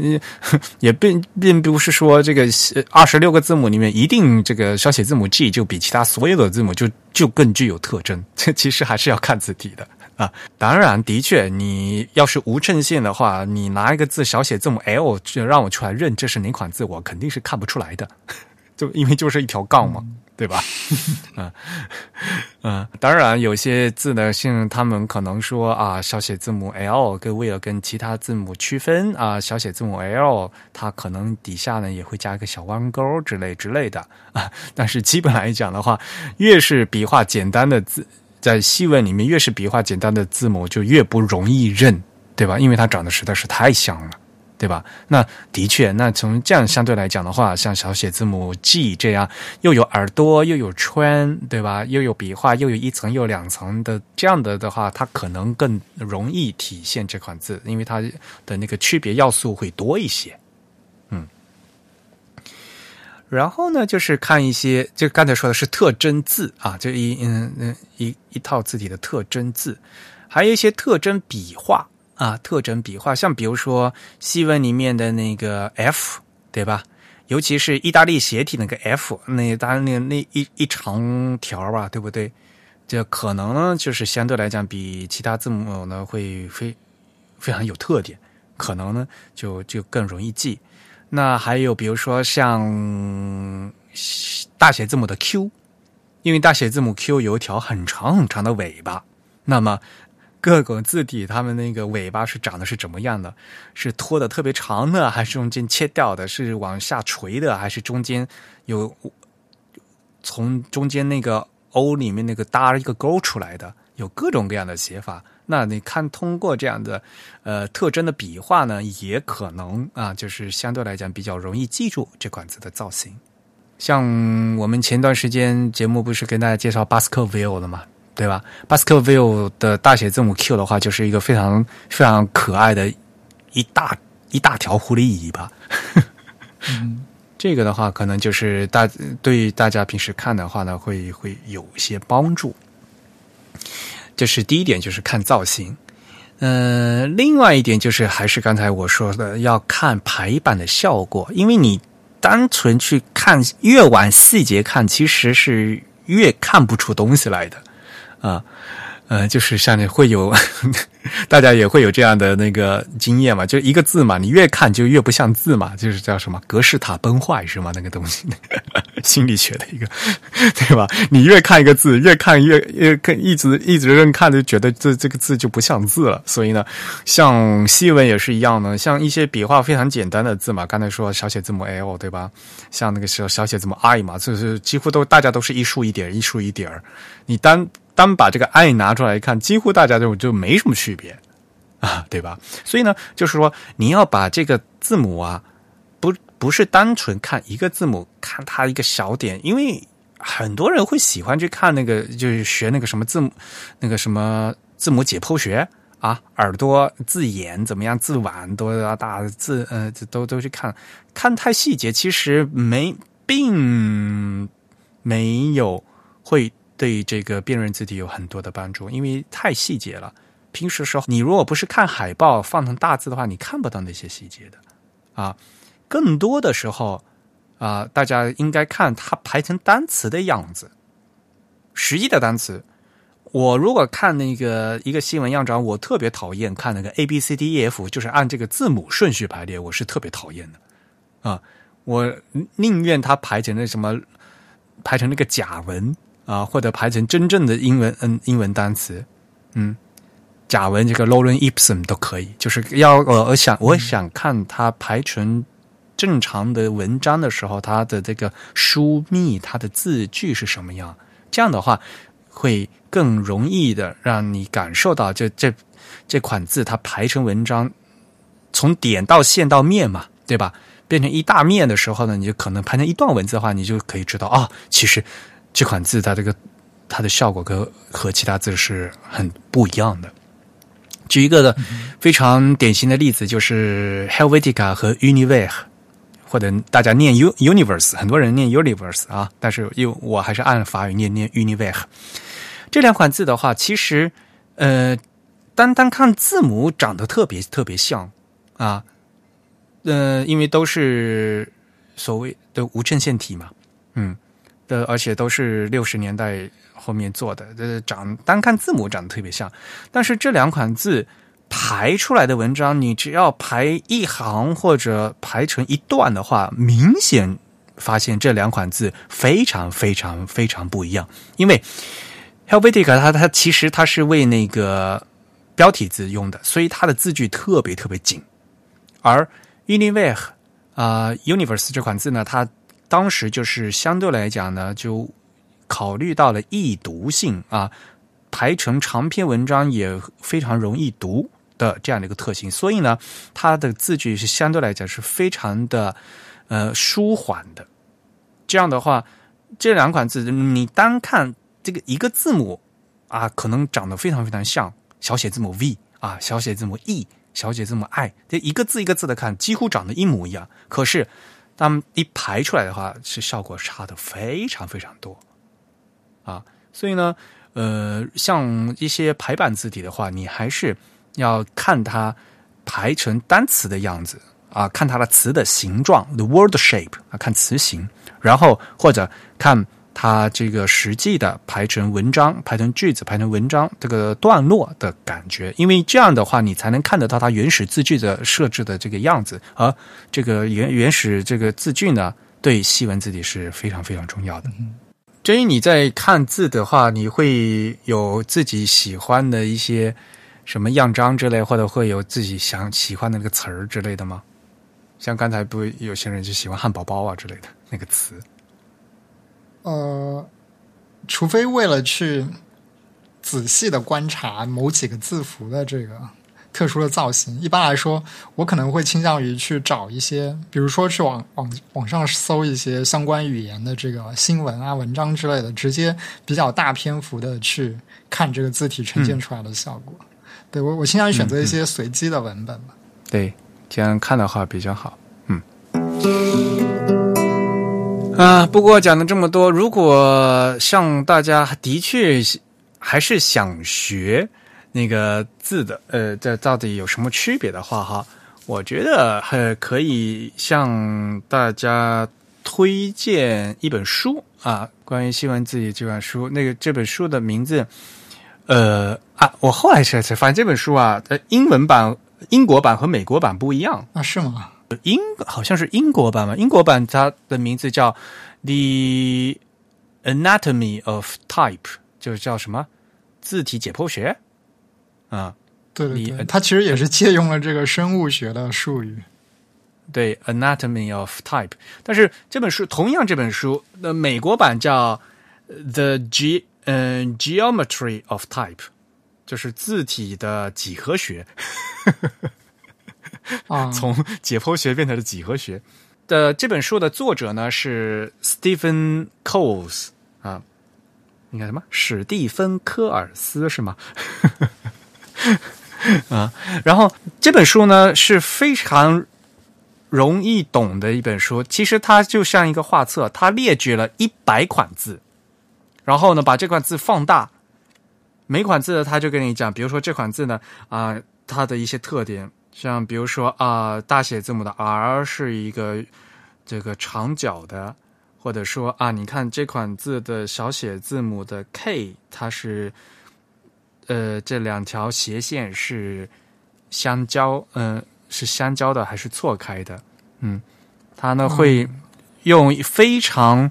也并并不是说这个二十六个字母里面一定这个小写字母 G 就比其他所有的字母就就更具有特征。这 其实还是要看字体的。啊，当然，的确，你要是无衬线的话，你拿一个字小写字母 L，就让我出来认这是哪款字，我肯定是看不出来的，就因为就是一条杠嘛，对吧？嗯 嗯，当然有些字呢，像他们可能说啊，小写字母 L 跟为了跟其他字母区分啊，小写字母 L 它可能底下呢也会加一个小弯钩之类之类的啊。但是基本来讲的话，越是笔画简单的字，在西文里面越是笔画简单的字母就越不容易认，对吧？因为它长得实在是太像了。对吧？那的确，那从这样相对来讲的话，像小写字母 G 这样，又有耳朵，又有圈，对吧？又有笔画，又有一层又两层的这样的的话，它可能更容易体现这款字，因为它的那个区别要素会多一些。然后呢，就是看一些，就刚才说的是特征字啊，就一嗯嗯一一套字体的特征字，还有一些特征笔画。啊，特征笔画，像比如说西文里面的那个 F，对吧？尤其是意大利斜体那个 F，那当然那那一一长条吧，对不对？这可能呢，就是相对来讲比其他字母呢会非非常有特点，可能呢就就更容易记。那还有比如说像大写字母的 Q，因为大写字母 Q 有一条很长很长的尾巴，那么。各个字体，它们那个尾巴是长得是怎么样的？是拖的特别长的，还是中间切掉的？是往下垂的，还是中间有从中间那个 O 里面那个搭一个钩出来的？有各种各样的写法。那你看，通过这样的呃特征的笔画呢，也可能啊，就是相对来讲比较容易记住这款字的造型。像我们前段时间节目不是跟大家介绍巴斯克维尔了吗？对吧？Baskerville 的大写字母 Q 的话，就是一个非常非常可爱的一大一大条狐狸尾巴。嗯，这个的话，可能就是大对大家平时看的话呢，会会有一些帮助。这是第一点，就是看造型。嗯，另外一点就是还是刚才我说的，要看排版的效果，因为你单纯去看，越往细节看，其实是越看不出东西来的。啊，呃就是像你会有，大家也会有这样的那个经验嘛？就一个字嘛，你越看就越不像字嘛，就是叫什么格式塔崩坏是吗？那个东西，心理学的一个，对吧？你越看一个字，越看越越看，一直一直认看，就觉得这这个字就不像字了。所以呢，像西文也是一样的，像一些笔画非常简单的字嘛，刚才说小写字母 L 对吧？像那个时候小写字母 I 嘛，就是几乎都大家都是一竖一点，一竖一点，你单。单把这个爱拿出来看，几乎大家就就没什么区别 啊，对吧？所以呢，就是说你要把这个字母啊，不不是单纯看一个字母，看它一个小点，因为很多人会喜欢去看那个，就是学那个什么字母，那个什么字母解剖学啊，耳朵字眼怎么样，字腕多大，字呃都都去看，看太细节，其实没并没有会。对这个辨认字体有很多的帮助，因为太细节了。平时时候，你如果不是看海报放成大字的话，你看不到那些细节的啊。更多的时候啊，大家应该看它排成单词的样子。实际的单词，我如果看那个一个新闻样章，我特别讨厌看那个 A B C D E F，就是按这个字母顺序排列，我是特别讨厌的啊。我宁愿它排成那什么，排成那个假文。啊，或者排成真正的英文，嗯，英文单词，嗯，假文这个 Lorem Ipsum 都可以，就是要我我想我想看它排成正常的文章的时候，它的这个书密，它的字句是什么样？这样的话会更容易的让你感受到，这这这款字它排成文章，从点到线到面嘛，对吧？变成一大面的时候呢，你就可能排成一段文字的话，你就可以知道啊，其实。这款字它这个它的效果跟和其他字是很不一样的。举一个的非常典型的例子，就是 Helvetica 和 Universe，或者大家念 U Universe，很多人念 Universe 啊，但是又我还是按法语念念 Universe。这两款字的话，其实呃，单单看字母长得特别特别像啊，呃，因为都是所谓的无衬线体嘛，嗯。的，而且都是六十年代后面做的，这长单看字母长得特别像，但是这两款字排出来的文章，你只要排一行或者排成一段的话，明显发现这两款字非常非常非常不一样，因为 Helvetica 它它其实它是为那个标题字用的，所以它的字句特别特别紧，而 Univer 啊 Universe 这款字呢，它当时就是相对来讲呢，就考虑到了易读性啊，排成长篇文章也非常容易读的这样的一个特性，所以呢，它的字句是相对来讲是非常的呃舒缓的。这样的话，这两款字你单看这个一个字母啊，可能长得非常非常像小写字母 V 啊，小写字母 E，小写字母 I，这一个字一个字的看，几乎长得一模一样。可是那么一排出来的话，是效果差的非常非常多啊。所以呢，呃，像一些排版字体的话，你还是要看它排成单词的样子啊，看它的词的形状，the word shape 啊，看词形。然后或者看它这个实际的排成文章、排成句子、排成文章这个段落的感觉，因为这样的话你才能看得到它原始字句的设置的这个样子。而这个原原始这个字句呢，对西文字体是非常非常重要的。至于你在看字的话，你会有自己喜欢的一些什么样章之类，或者会有自己想喜欢的那个词儿之类的吗？像刚才不有些人就喜欢汉堡包啊之类的。那个词，呃，除非为了去仔细的观察某几个字符的这个特殊的造型，一般来说，我可能会倾向于去找一些，比如说去网网网上搜一些相关语言的这个新闻啊、文章之类的，直接比较大篇幅的去看这个字体呈现出来的效果。对我，我倾向于选择一些随机的文本吧。对，这样看的话比较好。嗯。啊，不过讲了这么多，如果像大家的确还是想学那个字的，呃，这到底有什么区别的话，哈，我觉得还可以向大家推荐一本书啊，关于新文字体这本书。那个这本书的名字，呃啊，我后来才才发现这本书啊，呃，英文版、英国版和美国版不一样啊，是吗？英好像是英国版嘛？英国版它的名字叫《The Anatomy of Type》，就是叫什么字体解剖学啊？对对对，它其实也是借用了这个生物学的术语。对，《Anatomy of Type》，但是这本书同样这本书的美国版叫《The Ge 嗯 Geometry of Type》，就是字体的几何学。啊，从解剖学变成了几何学。的这本书的作者呢是 Stephen Coles 啊，应该什么？史蒂芬科尔斯是吗？啊，然后这本书呢是非常容易懂的一本书，其实它就像一个画册，它列举了一百款字，然后呢把这款字放大，每款字他就跟你讲，比如说这款字呢啊，它的一些特点。像比如说啊，大写字母的 R 是一个这个长角的，或者说啊，你看这款字的小写字母的 K，它是呃这两条斜线是相交，嗯，是相交的还是错开的？嗯，它呢会用非常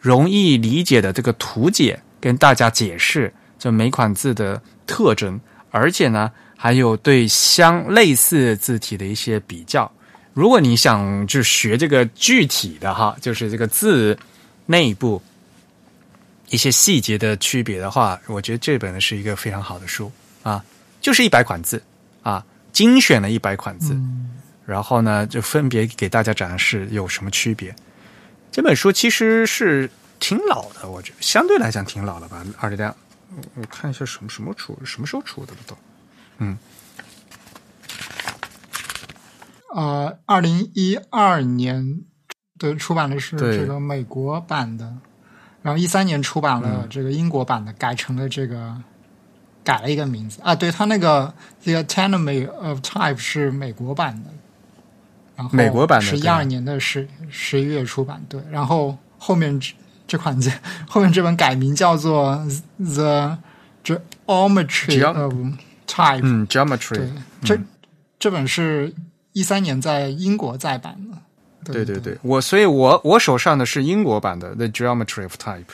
容易理解的这个图解跟大家解释这每款字的特征，而且呢。还有对相类似字体的一些比较，如果你想就学这个具体的哈，就是这个字内部一些细节的区别的话，我觉得这本是一个非常好的书。啊，就是一百款字。啊，精选了一百款字，然后呢就分别给大家展示有什么区别。这本书其实是挺老的，我觉得相对来讲挺老了吧，二零两，我看一下什么什么出，什么时候出的都。嗯，呃，二零一二年的出版的是这个美国版的，然后一三年出版了这个英国版的，改成了这个改了一个名字啊。对，它那个《The Anatomy of Type》是美国版的，然后美国版的是一二年的十十一月出版。对，然后后面这这款这 后面这本改名叫做《The Geometry of》。type，嗯，geometry，对，这这本是一三年在英国再版的，对对对，我所以我我手上的是英国版的《The Geometry of Type》，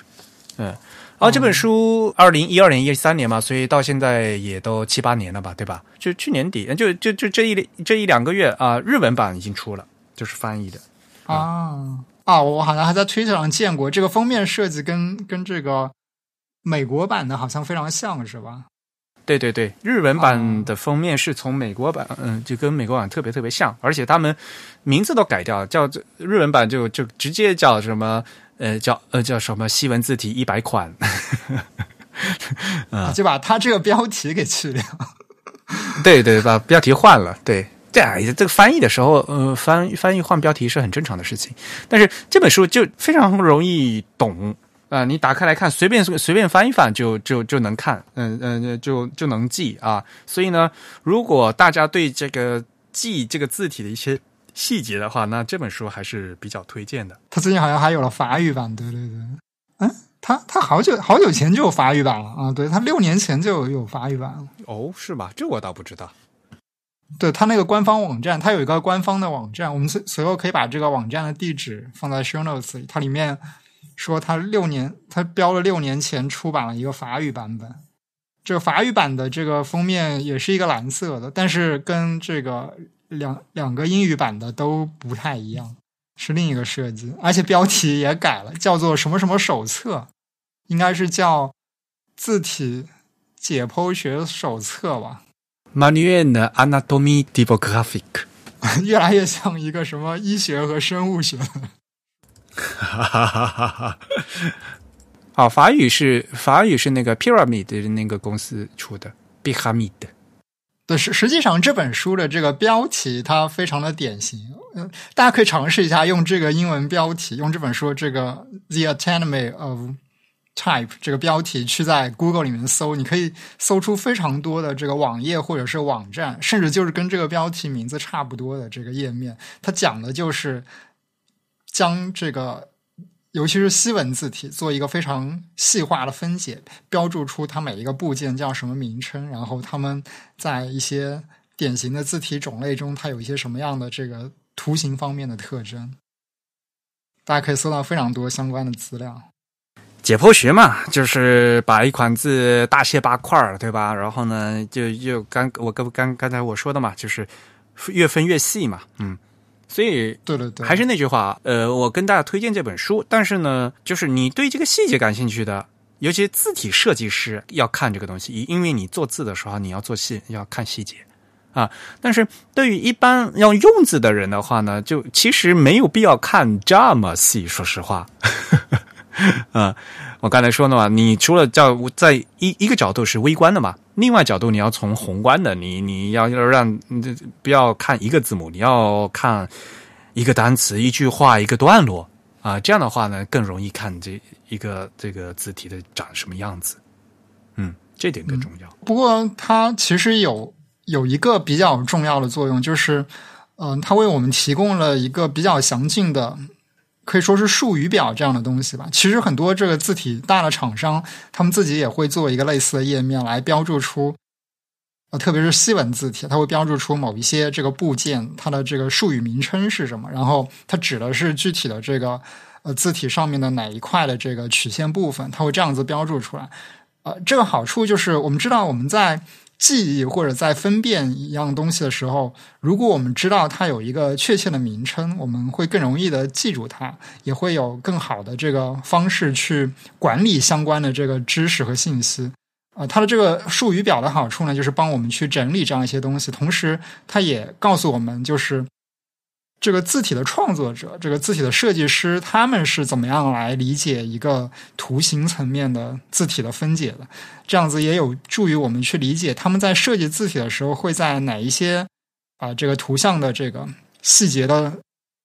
嗯，啊，这本书二零一二年一三年嘛，所以到现在也都七八年了吧，对吧？就去年底，就就就这一这一两个月啊，日文版已经出了，就是翻译的。啊啊，我好像还在 Twitter 上见过这个封面设计，跟跟这个美国版的好像非常像是吧？对对对，日文版的封面是从美国版，嗯，就跟美国版特别特别像，而且他们名字都改掉了，叫日文版就就直接叫什么，呃，叫呃叫什么西文字体一百款，啊，就把他这个标题给去掉，对对，把标题换了，对，这样这个翻译的时候，呃，翻翻译换标题是很正常的事情，但是这本书就非常容易懂。啊，你打开来看，随便随便翻一翻就就就能看，嗯嗯，就就能记啊。所以呢，如果大家对这个记这个字体的一些细节的话，那这本书还是比较推荐的。他最近好像还有了法语版，对对对。嗯，他他好久好久前就有法语版了啊，对他六年前就有法语版了。哦，是吧？这我倒不知道。对他那个官方网站，他有一个官方的网站，我们随随后可以把这个网站的地址放在 show notes 里，它里面。说他六年，他标了六年前出版了一个法语版本，这个法语版的这个封面也是一个蓝色的，但是跟这个两两个英语版的都不太一样，是另一个设计，而且标题也改了，叫做什么什么手册，应该是叫字体解剖学手册吧 Anatomy 越来越像一个什么医学和生物学。哈哈哈哈哈！好，法语是法语是那个 Pyramid 的那个公司出的 b i h a m i d 对，实实际上这本书的这个标题它非常的典型，嗯，大家可以尝试一下用这个英文标题，用这本书这个 The Anatomy of Type 这个标题去在 Google 里面搜，你可以搜出非常多的这个网页或者是网站，甚至就是跟这个标题名字差不多的这个页面，它讲的就是。将这个，尤其是西文字体做一个非常细化的分解，标注出它每一个部件叫什么名称，然后它们在一些典型的字体种类中，它有一些什么样的这个图形方面的特征。大家可以搜到非常多相关的资料。解剖学嘛，就是把一款字大卸八块儿，对吧？然后呢，就又刚我刚刚刚才我说的嘛，就是越分越细嘛，嗯。所以，对对对，还是那句话，呃，我跟大家推荐这本书。但是呢，就是你对这个细节感兴趣的，尤其字体设计师要看这个东西，因为你做字的时候你要做细，要看细节啊。但是对于一般要用字的人的话呢，就其实没有必要看这么细。说实话，啊，我刚才说的嘛，你除了叫在一一个角度是微观的嘛。另外角度，你要从宏观的，你你要要让不要看一个字母，你要看一个单词、一句话、一个段落啊，这样的话呢，更容易看这一个这个字体的长什么样子。嗯，这点更重要。不过，它其实有有一个比较重要的作用，就是嗯，它为我们提供了一个比较详尽的。可以说是术语表这样的东西吧。其实很多这个字体大的厂商，他们自己也会做一个类似的页面来标注出，呃，特别是西文字体，它会标注出某一些这个部件它的这个术语名称是什么，然后它指的是具体的这个呃字体上面的哪一块的这个曲线部分，它会这样子标注出来。呃，这个好处就是我们知道我们在。记忆或者在分辨一样东西的时候，如果我们知道它有一个确切的名称，我们会更容易的记住它，也会有更好的这个方式去管理相关的这个知识和信息。啊，它的这个术语表的好处呢，就是帮我们去整理这样一些东西，同时它也告诉我们，就是。这个字体的创作者，这个字体的设计师，他们是怎么样来理解一个图形层面的字体的分解的？这样子也有助于我们去理解他们在设计字体的时候会在哪一些啊这个图像的这个细节的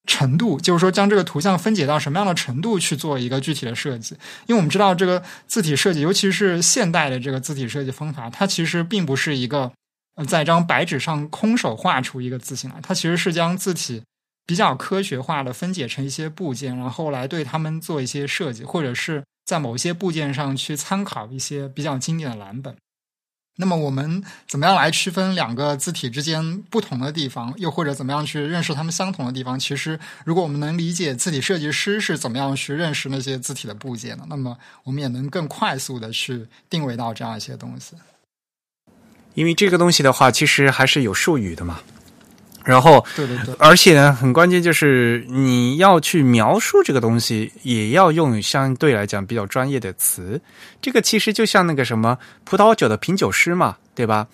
程度，就是说将这个图像分解到什么样的程度去做一个具体的设计。因为我们知道这个字体设计，尤其是现代的这个字体设计方法，它其实并不是一个在一张白纸上空手画出一个字形来，它其实是将字体。比较科学化的分解成一些部件，然后来对他们做一些设计，或者是在某些部件上去参考一些比较经典的蓝本。那么我们怎么样来区分两个字体之间不同的地方，又或者怎么样去认识它们相同的地方？其实，如果我们能理解字体设计师是怎么样去认识那些字体的部件的，那么我们也能更快速的去定位到这样一些东西。因为这个东西的话，其实还是有术语的嘛。然后，对对对，而且呢，很关键就是你要去描述这个东西，也要用相对来讲比较专业的词。这个其实就像那个什么葡萄酒的品酒师嘛，对吧？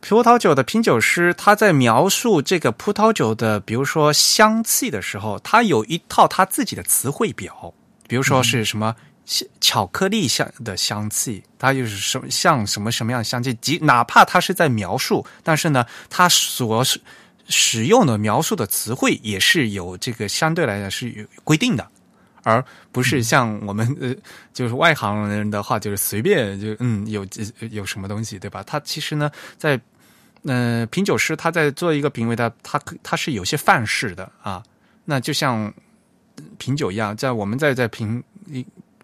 葡萄酒的品酒师他在描述这个葡萄酒的，比如说香气的时候，他有一套他自己的词汇表。比如说是什么巧克力香的香气，它就是什么像什么什么样的香气，即哪怕他是在描述，但是呢，他所是。使用的描述的词汇也是有这个相对来讲是有规定的，而不是像我们呃，就是外行人的话，就是随便就嗯有有什么东西对吧？他其实呢，在呃品酒师他在做一个品味的，他他是有些范式的啊。那就像品酒一样，在我们在在品。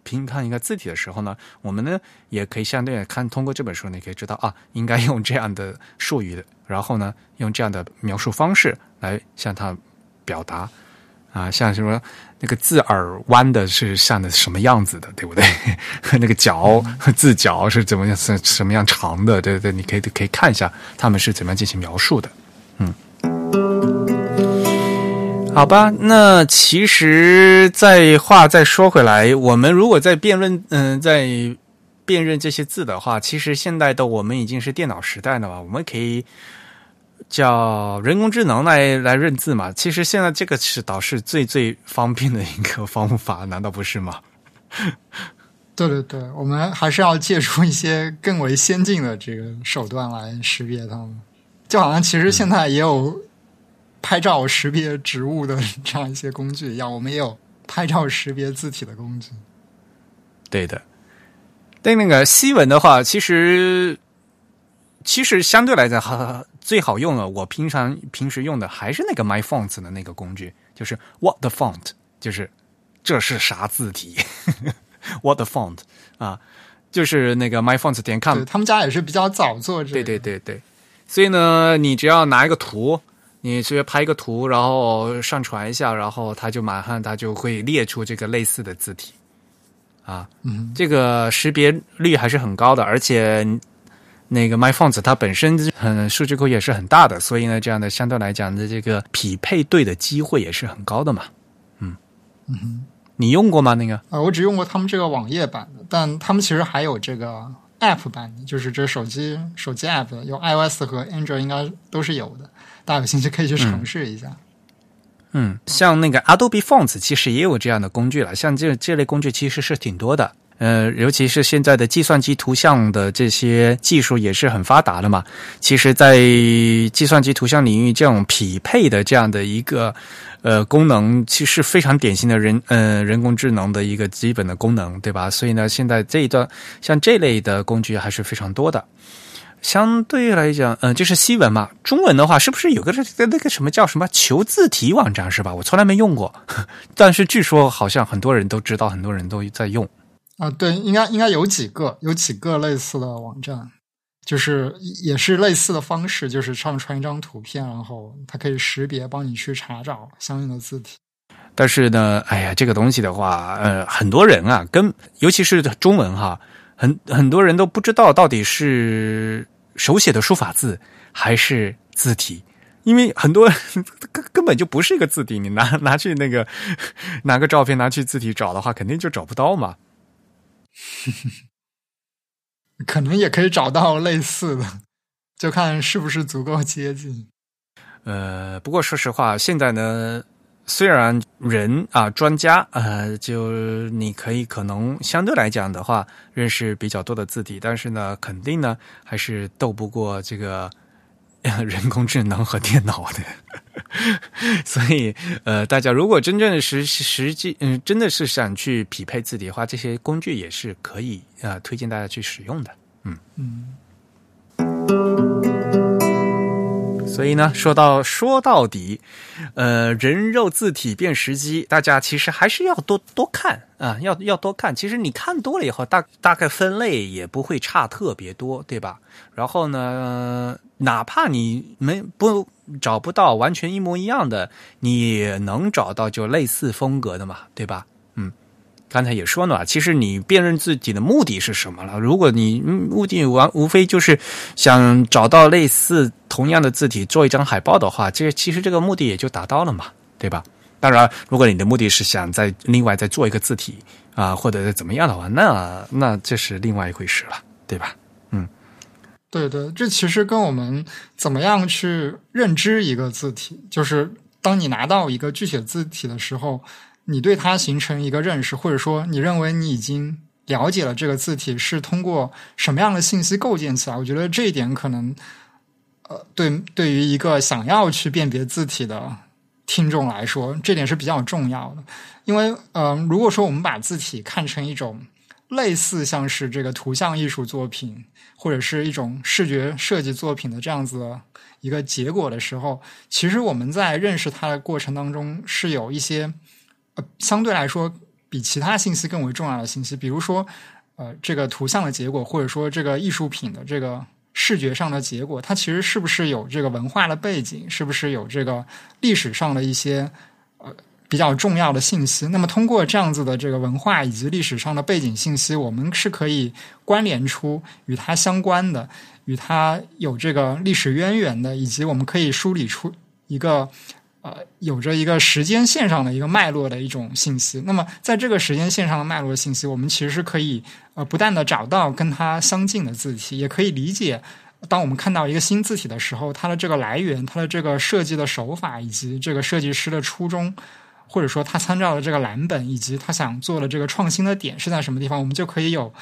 评看一个字体的时候呢，我们呢也可以相对看通过这本书，你可以知道啊，应该用这样的术语，然后呢用这样的描述方式来向他表达啊，像什么那个字耳弯的是像的什么样子的，对不对？那个角字角是怎么样是什么样长的？对对，你可以可以看一下他们是怎么样进行描述的，嗯。好吧，那其实再话再说回来，我们如果在辩论，嗯，在辨认这些字的话，其实现在的我们已经是电脑时代了嘛，我们可以叫人工智能来来认字嘛。其实现在这个是倒是最最方便的一个方法，难道不是吗？对对对，我们还是要借助一些更为先进的这个手段来识别它们，就好像其实现在也有。拍照识别植物的这样一些工具一样，我们也有拍照识别字体的工具。对的，对那个西文的话，其实其实相对来讲，哈最好用的，我平常平时用的还是那个 My Fonts 的那个工具，就是 What the font，就是这是啥字体？What the font 啊，就是那个 My Fonts 点 com，他们家也是比较早做这个。对对对对，所以呢，你只要拿一个图。你直接拍一个图，然后上传一下，然后它就马上它就会列出这个类似的字体，啊，嗯，这个识别率还是很高的，而且那个 MyFonts 它本身很数据库也是很大的，所以呢，这样的相对来讲的这个匹配对的机会也是很高的嘛，嗯。嗯，你用过吗？那个？啊，我只用过他们这个网页版的，但他们其实还有这个 App 版，就是这手机手机 App 有 iOS 和 Android 应该都是有的。大家有兴趣可以去尝试一下。嗯，像那个 Adobe Fonts 其实也有这样的工具了，像这这类工具其实是挺多的。呃，尤其是现在的计算机图像的这些技术也是很发达的嘛。其实，在计算机图像领域，这种匹配的这样的一个呃功能，其实非常典型的人呃人工智能的一个基本的功能，对吧？所以呢，现在这一段像这类的工具还是非常多的。相对来讲，嗯，就是西文嘛？中文的话，是不是有个那那个什么叫什么求字体网站是吧？我从来没用过，但是据说好像很多人都知道，很多人都在用。啊，对，应该应该有几个，有几个类似的网站，就是也是类似的方式，就是上传一张图片，然后它可以识别，帮你去查找相应的字体。但是呢，哎呀，这个东西的话，呃，很多人啊，跟尤其是中文哈，很很多人都不知道到底是。手写的书法字还是字体？因为很多 根根本就不是一个字体，你拿 拿去那个 拿个照片拿去字体找的话，肯定就找不到嘛。可能也可以找到类似的，就看是不是足够接近。呃，不过说实话，现在呢。虽然人啊，专家呃，就你可以可能相对来讲的话，认识比较多的字体，但是呢，肯定呢还是斗不过这个 人工智能和电脑的。所以呃，大家如果真正实实际嗯，真的是想去匹配字体的话，这些工具也是可以啊，推荐大家去使用的。嗯嗯。所以呢，说到说到底，呃，人肉字体辨识机，大家其实还是要多多看啊，要要多看。其实你看多了以后，大大概分类也不会差特别多，对吧？然后呢，哪怕你没不找不到完全一模一样的，你能找到就类似风格的嘛，对吧？刚才也说了，其实你辨认自己的目的是什么了？如果你目的完无非就是想找到类似同样的字体做一张海报的话，这其实这个目的也就达到了嘛，对吧？当然，如果你的目的是想再另外再做一个字体啊，或者怎么样的话，那那这是另外一回事了，对吧？嗯，对对，这其实跟我们怎么样去认知一个字体，就是当你拿到一个具体字体的时候。你对它形成一个认识，或者说你认为你已经了解了这个字体是通过什么样的信息构建起来？我觉得这一点可能，呃，对对于一个想要去辨别字体的听众来说，这点是比较重要的。因为，嗯，如果说我们把字体看成一种类似像是这个图像艺术作品或者是一种视觉设计作品的这样子一个结果的时候，其实我们在认识它的过程当中是有一些。呃，相对来说，比其他信息更为重要的信息，比如说，呃，这个图像的结果，或者说这个艺术品的这个视觉上的结果，它其实是不是有这个文化的背景，是不是有这个历史上的一些呃比较重要的信息？那么，通过这样子的这个文化以及历史上的背景信息，我们是可以关联出与它相关的、与它有这个历史渊源的，以及我们可以梳理出一个。呃，有着一个时间线上的一个脉络的一种信息。那么，在这个时间线上的脉络信息，我们其实是可以呃不断的找到跟它相近的字体，也可以理解，当我们看到一个新字体的时候，它的这个来源、它的这个设计的手法，以及这个设计师的初衷，或者说他参照的这个蓝本，以及他想做的这个创新的点是在什么地方，我们就可以有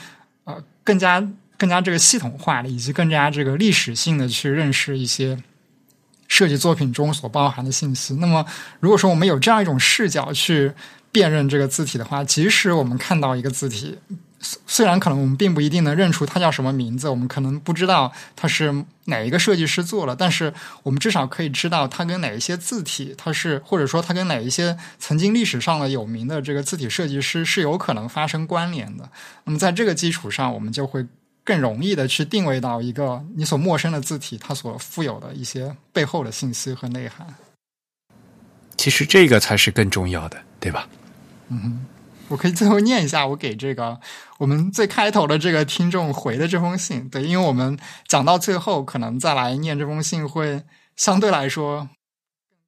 呃更加更加这个系统化的，以及更加这个历史性的去认识一些。设计作品中所包含的信息。那么，如果说我们有这样一种视角去辨认这个字体的话，即使我们看到一个字体，虽然可能我们并不一定能认出它叫什么名字，我们可能不知道它是哪一个设计师做了，但是我们至少可以知道它跟哪一些字体，它是或者说它跟哪一些曾经历史上的有名的这个字体设计师是有可能发生关联的。那么，在这个基础上，我们就会。更容易的去定位到一个你所陌生的字体，它所富有的一些背后的信息和内涵。其实这个才是更重要的，对吧？嗯，我可以最后念一下我给这个我们最开头的这个听众回的这封信。对，因为我们讲到最后，可能再来念这封信会相对来说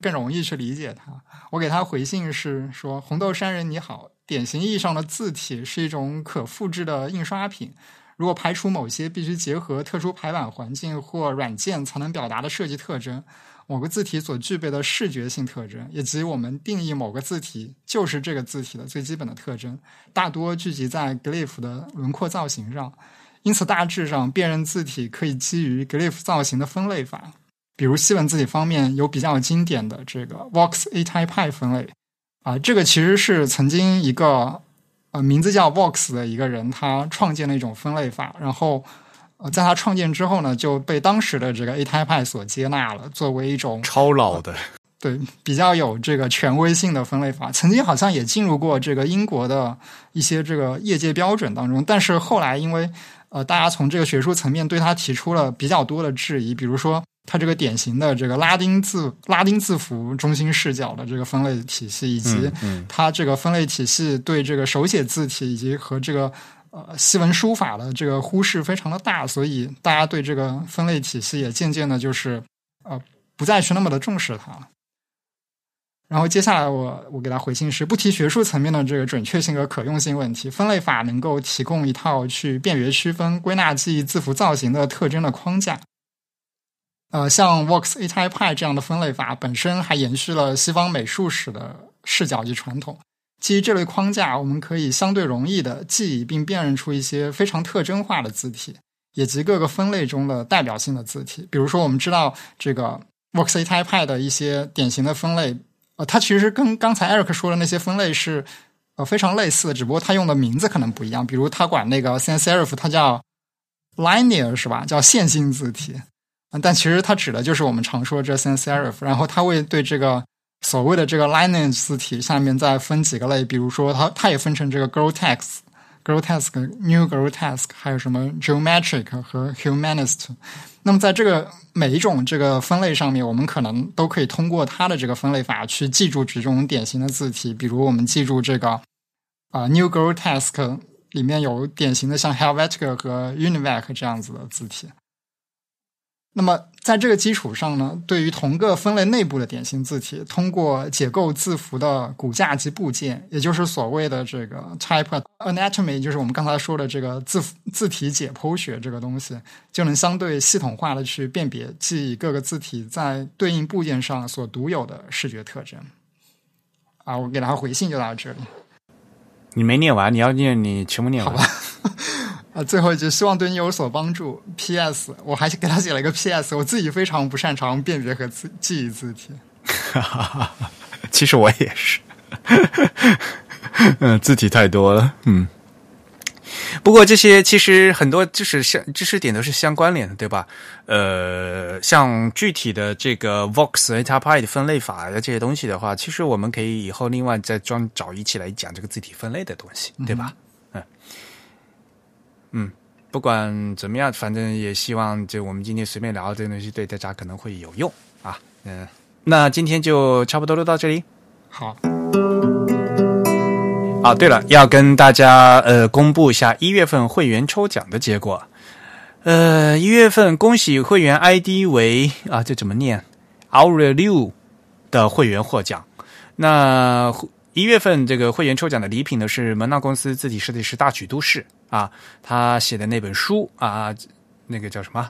更容易去理解它。我给他回信是说：“红豆山人你好，典型意义上的字体是一种可复制的印刷品。”如果排除某些必须结合特殊排版环境或软件才能表达的设计特征，某个字体所具备的视觉性特征，以及我们定义某个字体就是这个字体的最基本的特征，大多聚集在 glyph 的轮廓造型上。因此，大致上辨认字体可以基于 glyph 造型的分类法。比如西文字体方面有比较经典的这个 Vox A Type i 分类啊，这个其实是曾经一个。呃，名字叫 Vox 的一个人，他创建了一种分类法，然后呃，在他创建之后呢，就被当时的这个 A Type 派所接纳了，作为一种超老的，对，比较有这个权威性的分类法。曾经好像也进入过这个英国的一些这个业界标准当中，但是后来因为呃，大家从这个学术层面对他提出了比较多的质疑，比如说。它这个典型的这个拉丁字拉丁字符中心视角的这个分类体系，以及它这个分类体系对这个手写字体以及和这个呃西文书法的这个忽视非常的大，所以大家对这个分类体系也渐渐的就是呃不再去那么的重视它了。然后接下来我我给他回信是不提学术层面的这个准确性和可用性问题，分类法能够提供一套去辨别区分、归纳记忆字符造型的特征的框架。呃，像 Vox A Type 这样的分类法本身还延续了西方美术史的视角及传统。基于这类框架，我们可以相对容易的记忆并辨认出一些非常特征化的字体，以及各个分类中的代表性的字体。比如说，我们知道这个 Vox A Type 的一些典型的分类，呃，它其实跟刚才 Eric 说的那些分类是呃非常类似的，只不过它用的名字可能不一样。比如，他管那个 Sans Serif，它叫 Linear 是吧？叫线性字体。但其实它指的就是我们常说这 sans serif，然后它会对这个所谓的这个 lineage 字体下面再分几个类，比如说它它也分成这个 grotesque、grotesque、new grotesque，还有什么 geometric 和 humanist。那么在这个每一种这个分类上面，我们可能都可以通过它的这个分类法去记住这种典型的字体，比如我们记住这个啊 new grotesque 里面有典型的像 Helvetica 和 Univac 这样子的字体。那么，在这个基础上呢，对于同个分类内部的典型字体，通过解构字符的骨架及部件，也就是所谓的这个 type anatomy，就是我们刚才说的这个字字体解剖学这个东西，就能相对系统化的去辨别记忆各个字体在对应部件上所独有的视觉特征。啊，我给他回信就到这里。你没念完，你要念，你全部念完。啊，最后一句，希望对你有所帮助。P.S. 我还给他写了一个 P.S. 我自己非常不擅长辨别和字记忆字体。其实我也是，嗯，字体太多了，嗯。不过这些其实很多就是相知识点都是相关联的，对吧？呃，像具体的这个 Vox、Etapy 分类法的这些东西的话，其实我们可以以后另外再专找一起来讲这个字体分类的东西，对吧？嗯，不管怎么样，反正也希望就我们今天随便聊这个东西，对大家可能会有用啊。嗯，那今天就差不多录到这里。好。啊，对了，要跟大家呃公布一下一月份会员抽奖的结果。呃，一月份恭喜会员 ID 为啊，这怎么念？Aureliu 的会员获奖。那。一月份这个会员抽奖的礼品呢是蒙纳公司字体设计师大曲都市啊，他写的那本书啊，那个叫什么？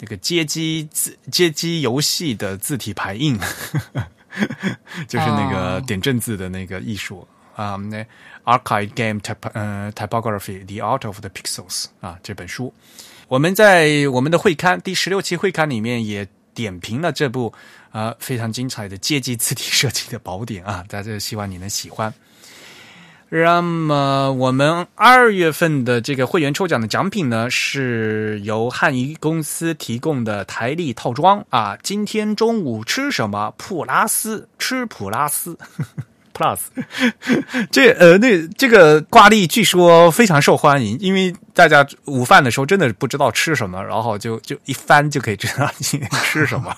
那个街机字街机游戏的字体排印，就是那个点阵字的那个艺术啊。那 Archive Game Type 呃 Typography The Art of the Pixels 啊这本书，我们在我们的会刊第十六期会刊里面也点评了这部。啊，非常精彩的阶级字体设计的宝典啊，在这希望你能喜欢。那么，我们二月份的这个会员抽奖的奖品呢，是由汉仪公司提供的台历套装啊。今天中午吃什么？普拉斯吃普拉斯 Plus。这呃，那这个挂历据说非常受欢迎，因为大家午饭的时候真的不知道吃什么，然后就就一翻就可以知道今天吃什么。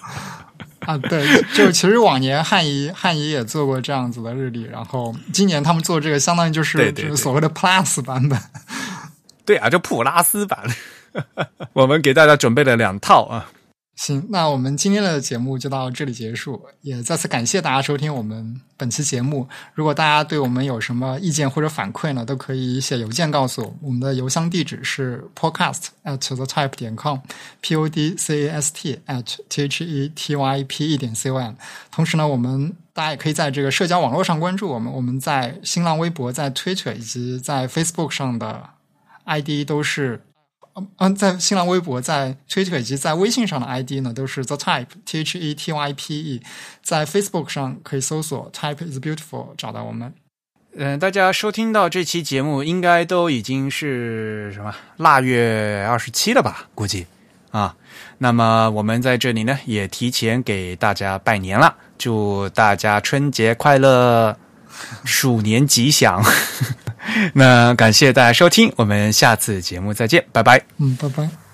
啊，对，就其实往年汉仪汉仪也做过这样子的日历，然后今年他们做这个，相当于就是就是所谓的 Plus 版本。对啊，就普拉斯版。我们给大家准备了两套啊。行，那我们今天的节目就到这里结束，也再次感谢大家收听我们本期节目。如果大家对我们有什么意见或者反馈呢，都可以写邮件告诉我。我们的邮箱地址是 podcast at the type 点 com，p o d c a s t at t h e t y p e 点 c o m。同时呢，我们大家也可以在这个社交网络上关注我们。我们在新浪微博、在 Twitter 以及在 Facebook 上的 ID 都是。嗯，在新浪微博、在 Twitter 以及在微信上的 ID 呢，都是 The Type T H E T Y P E。在 Facebook 上可以搜索 Type is Beautiful 找到我们。嗯，大家收听到这期节目，应该都已经是什么腊月二十七了吧？估计啊。那么我们在这里呢，也提前给大家拜年了，祝大家春节快乐，鼠年吉祥。那感谢大家收听，我们下次节目再见，拜拜。嗯，拜拜。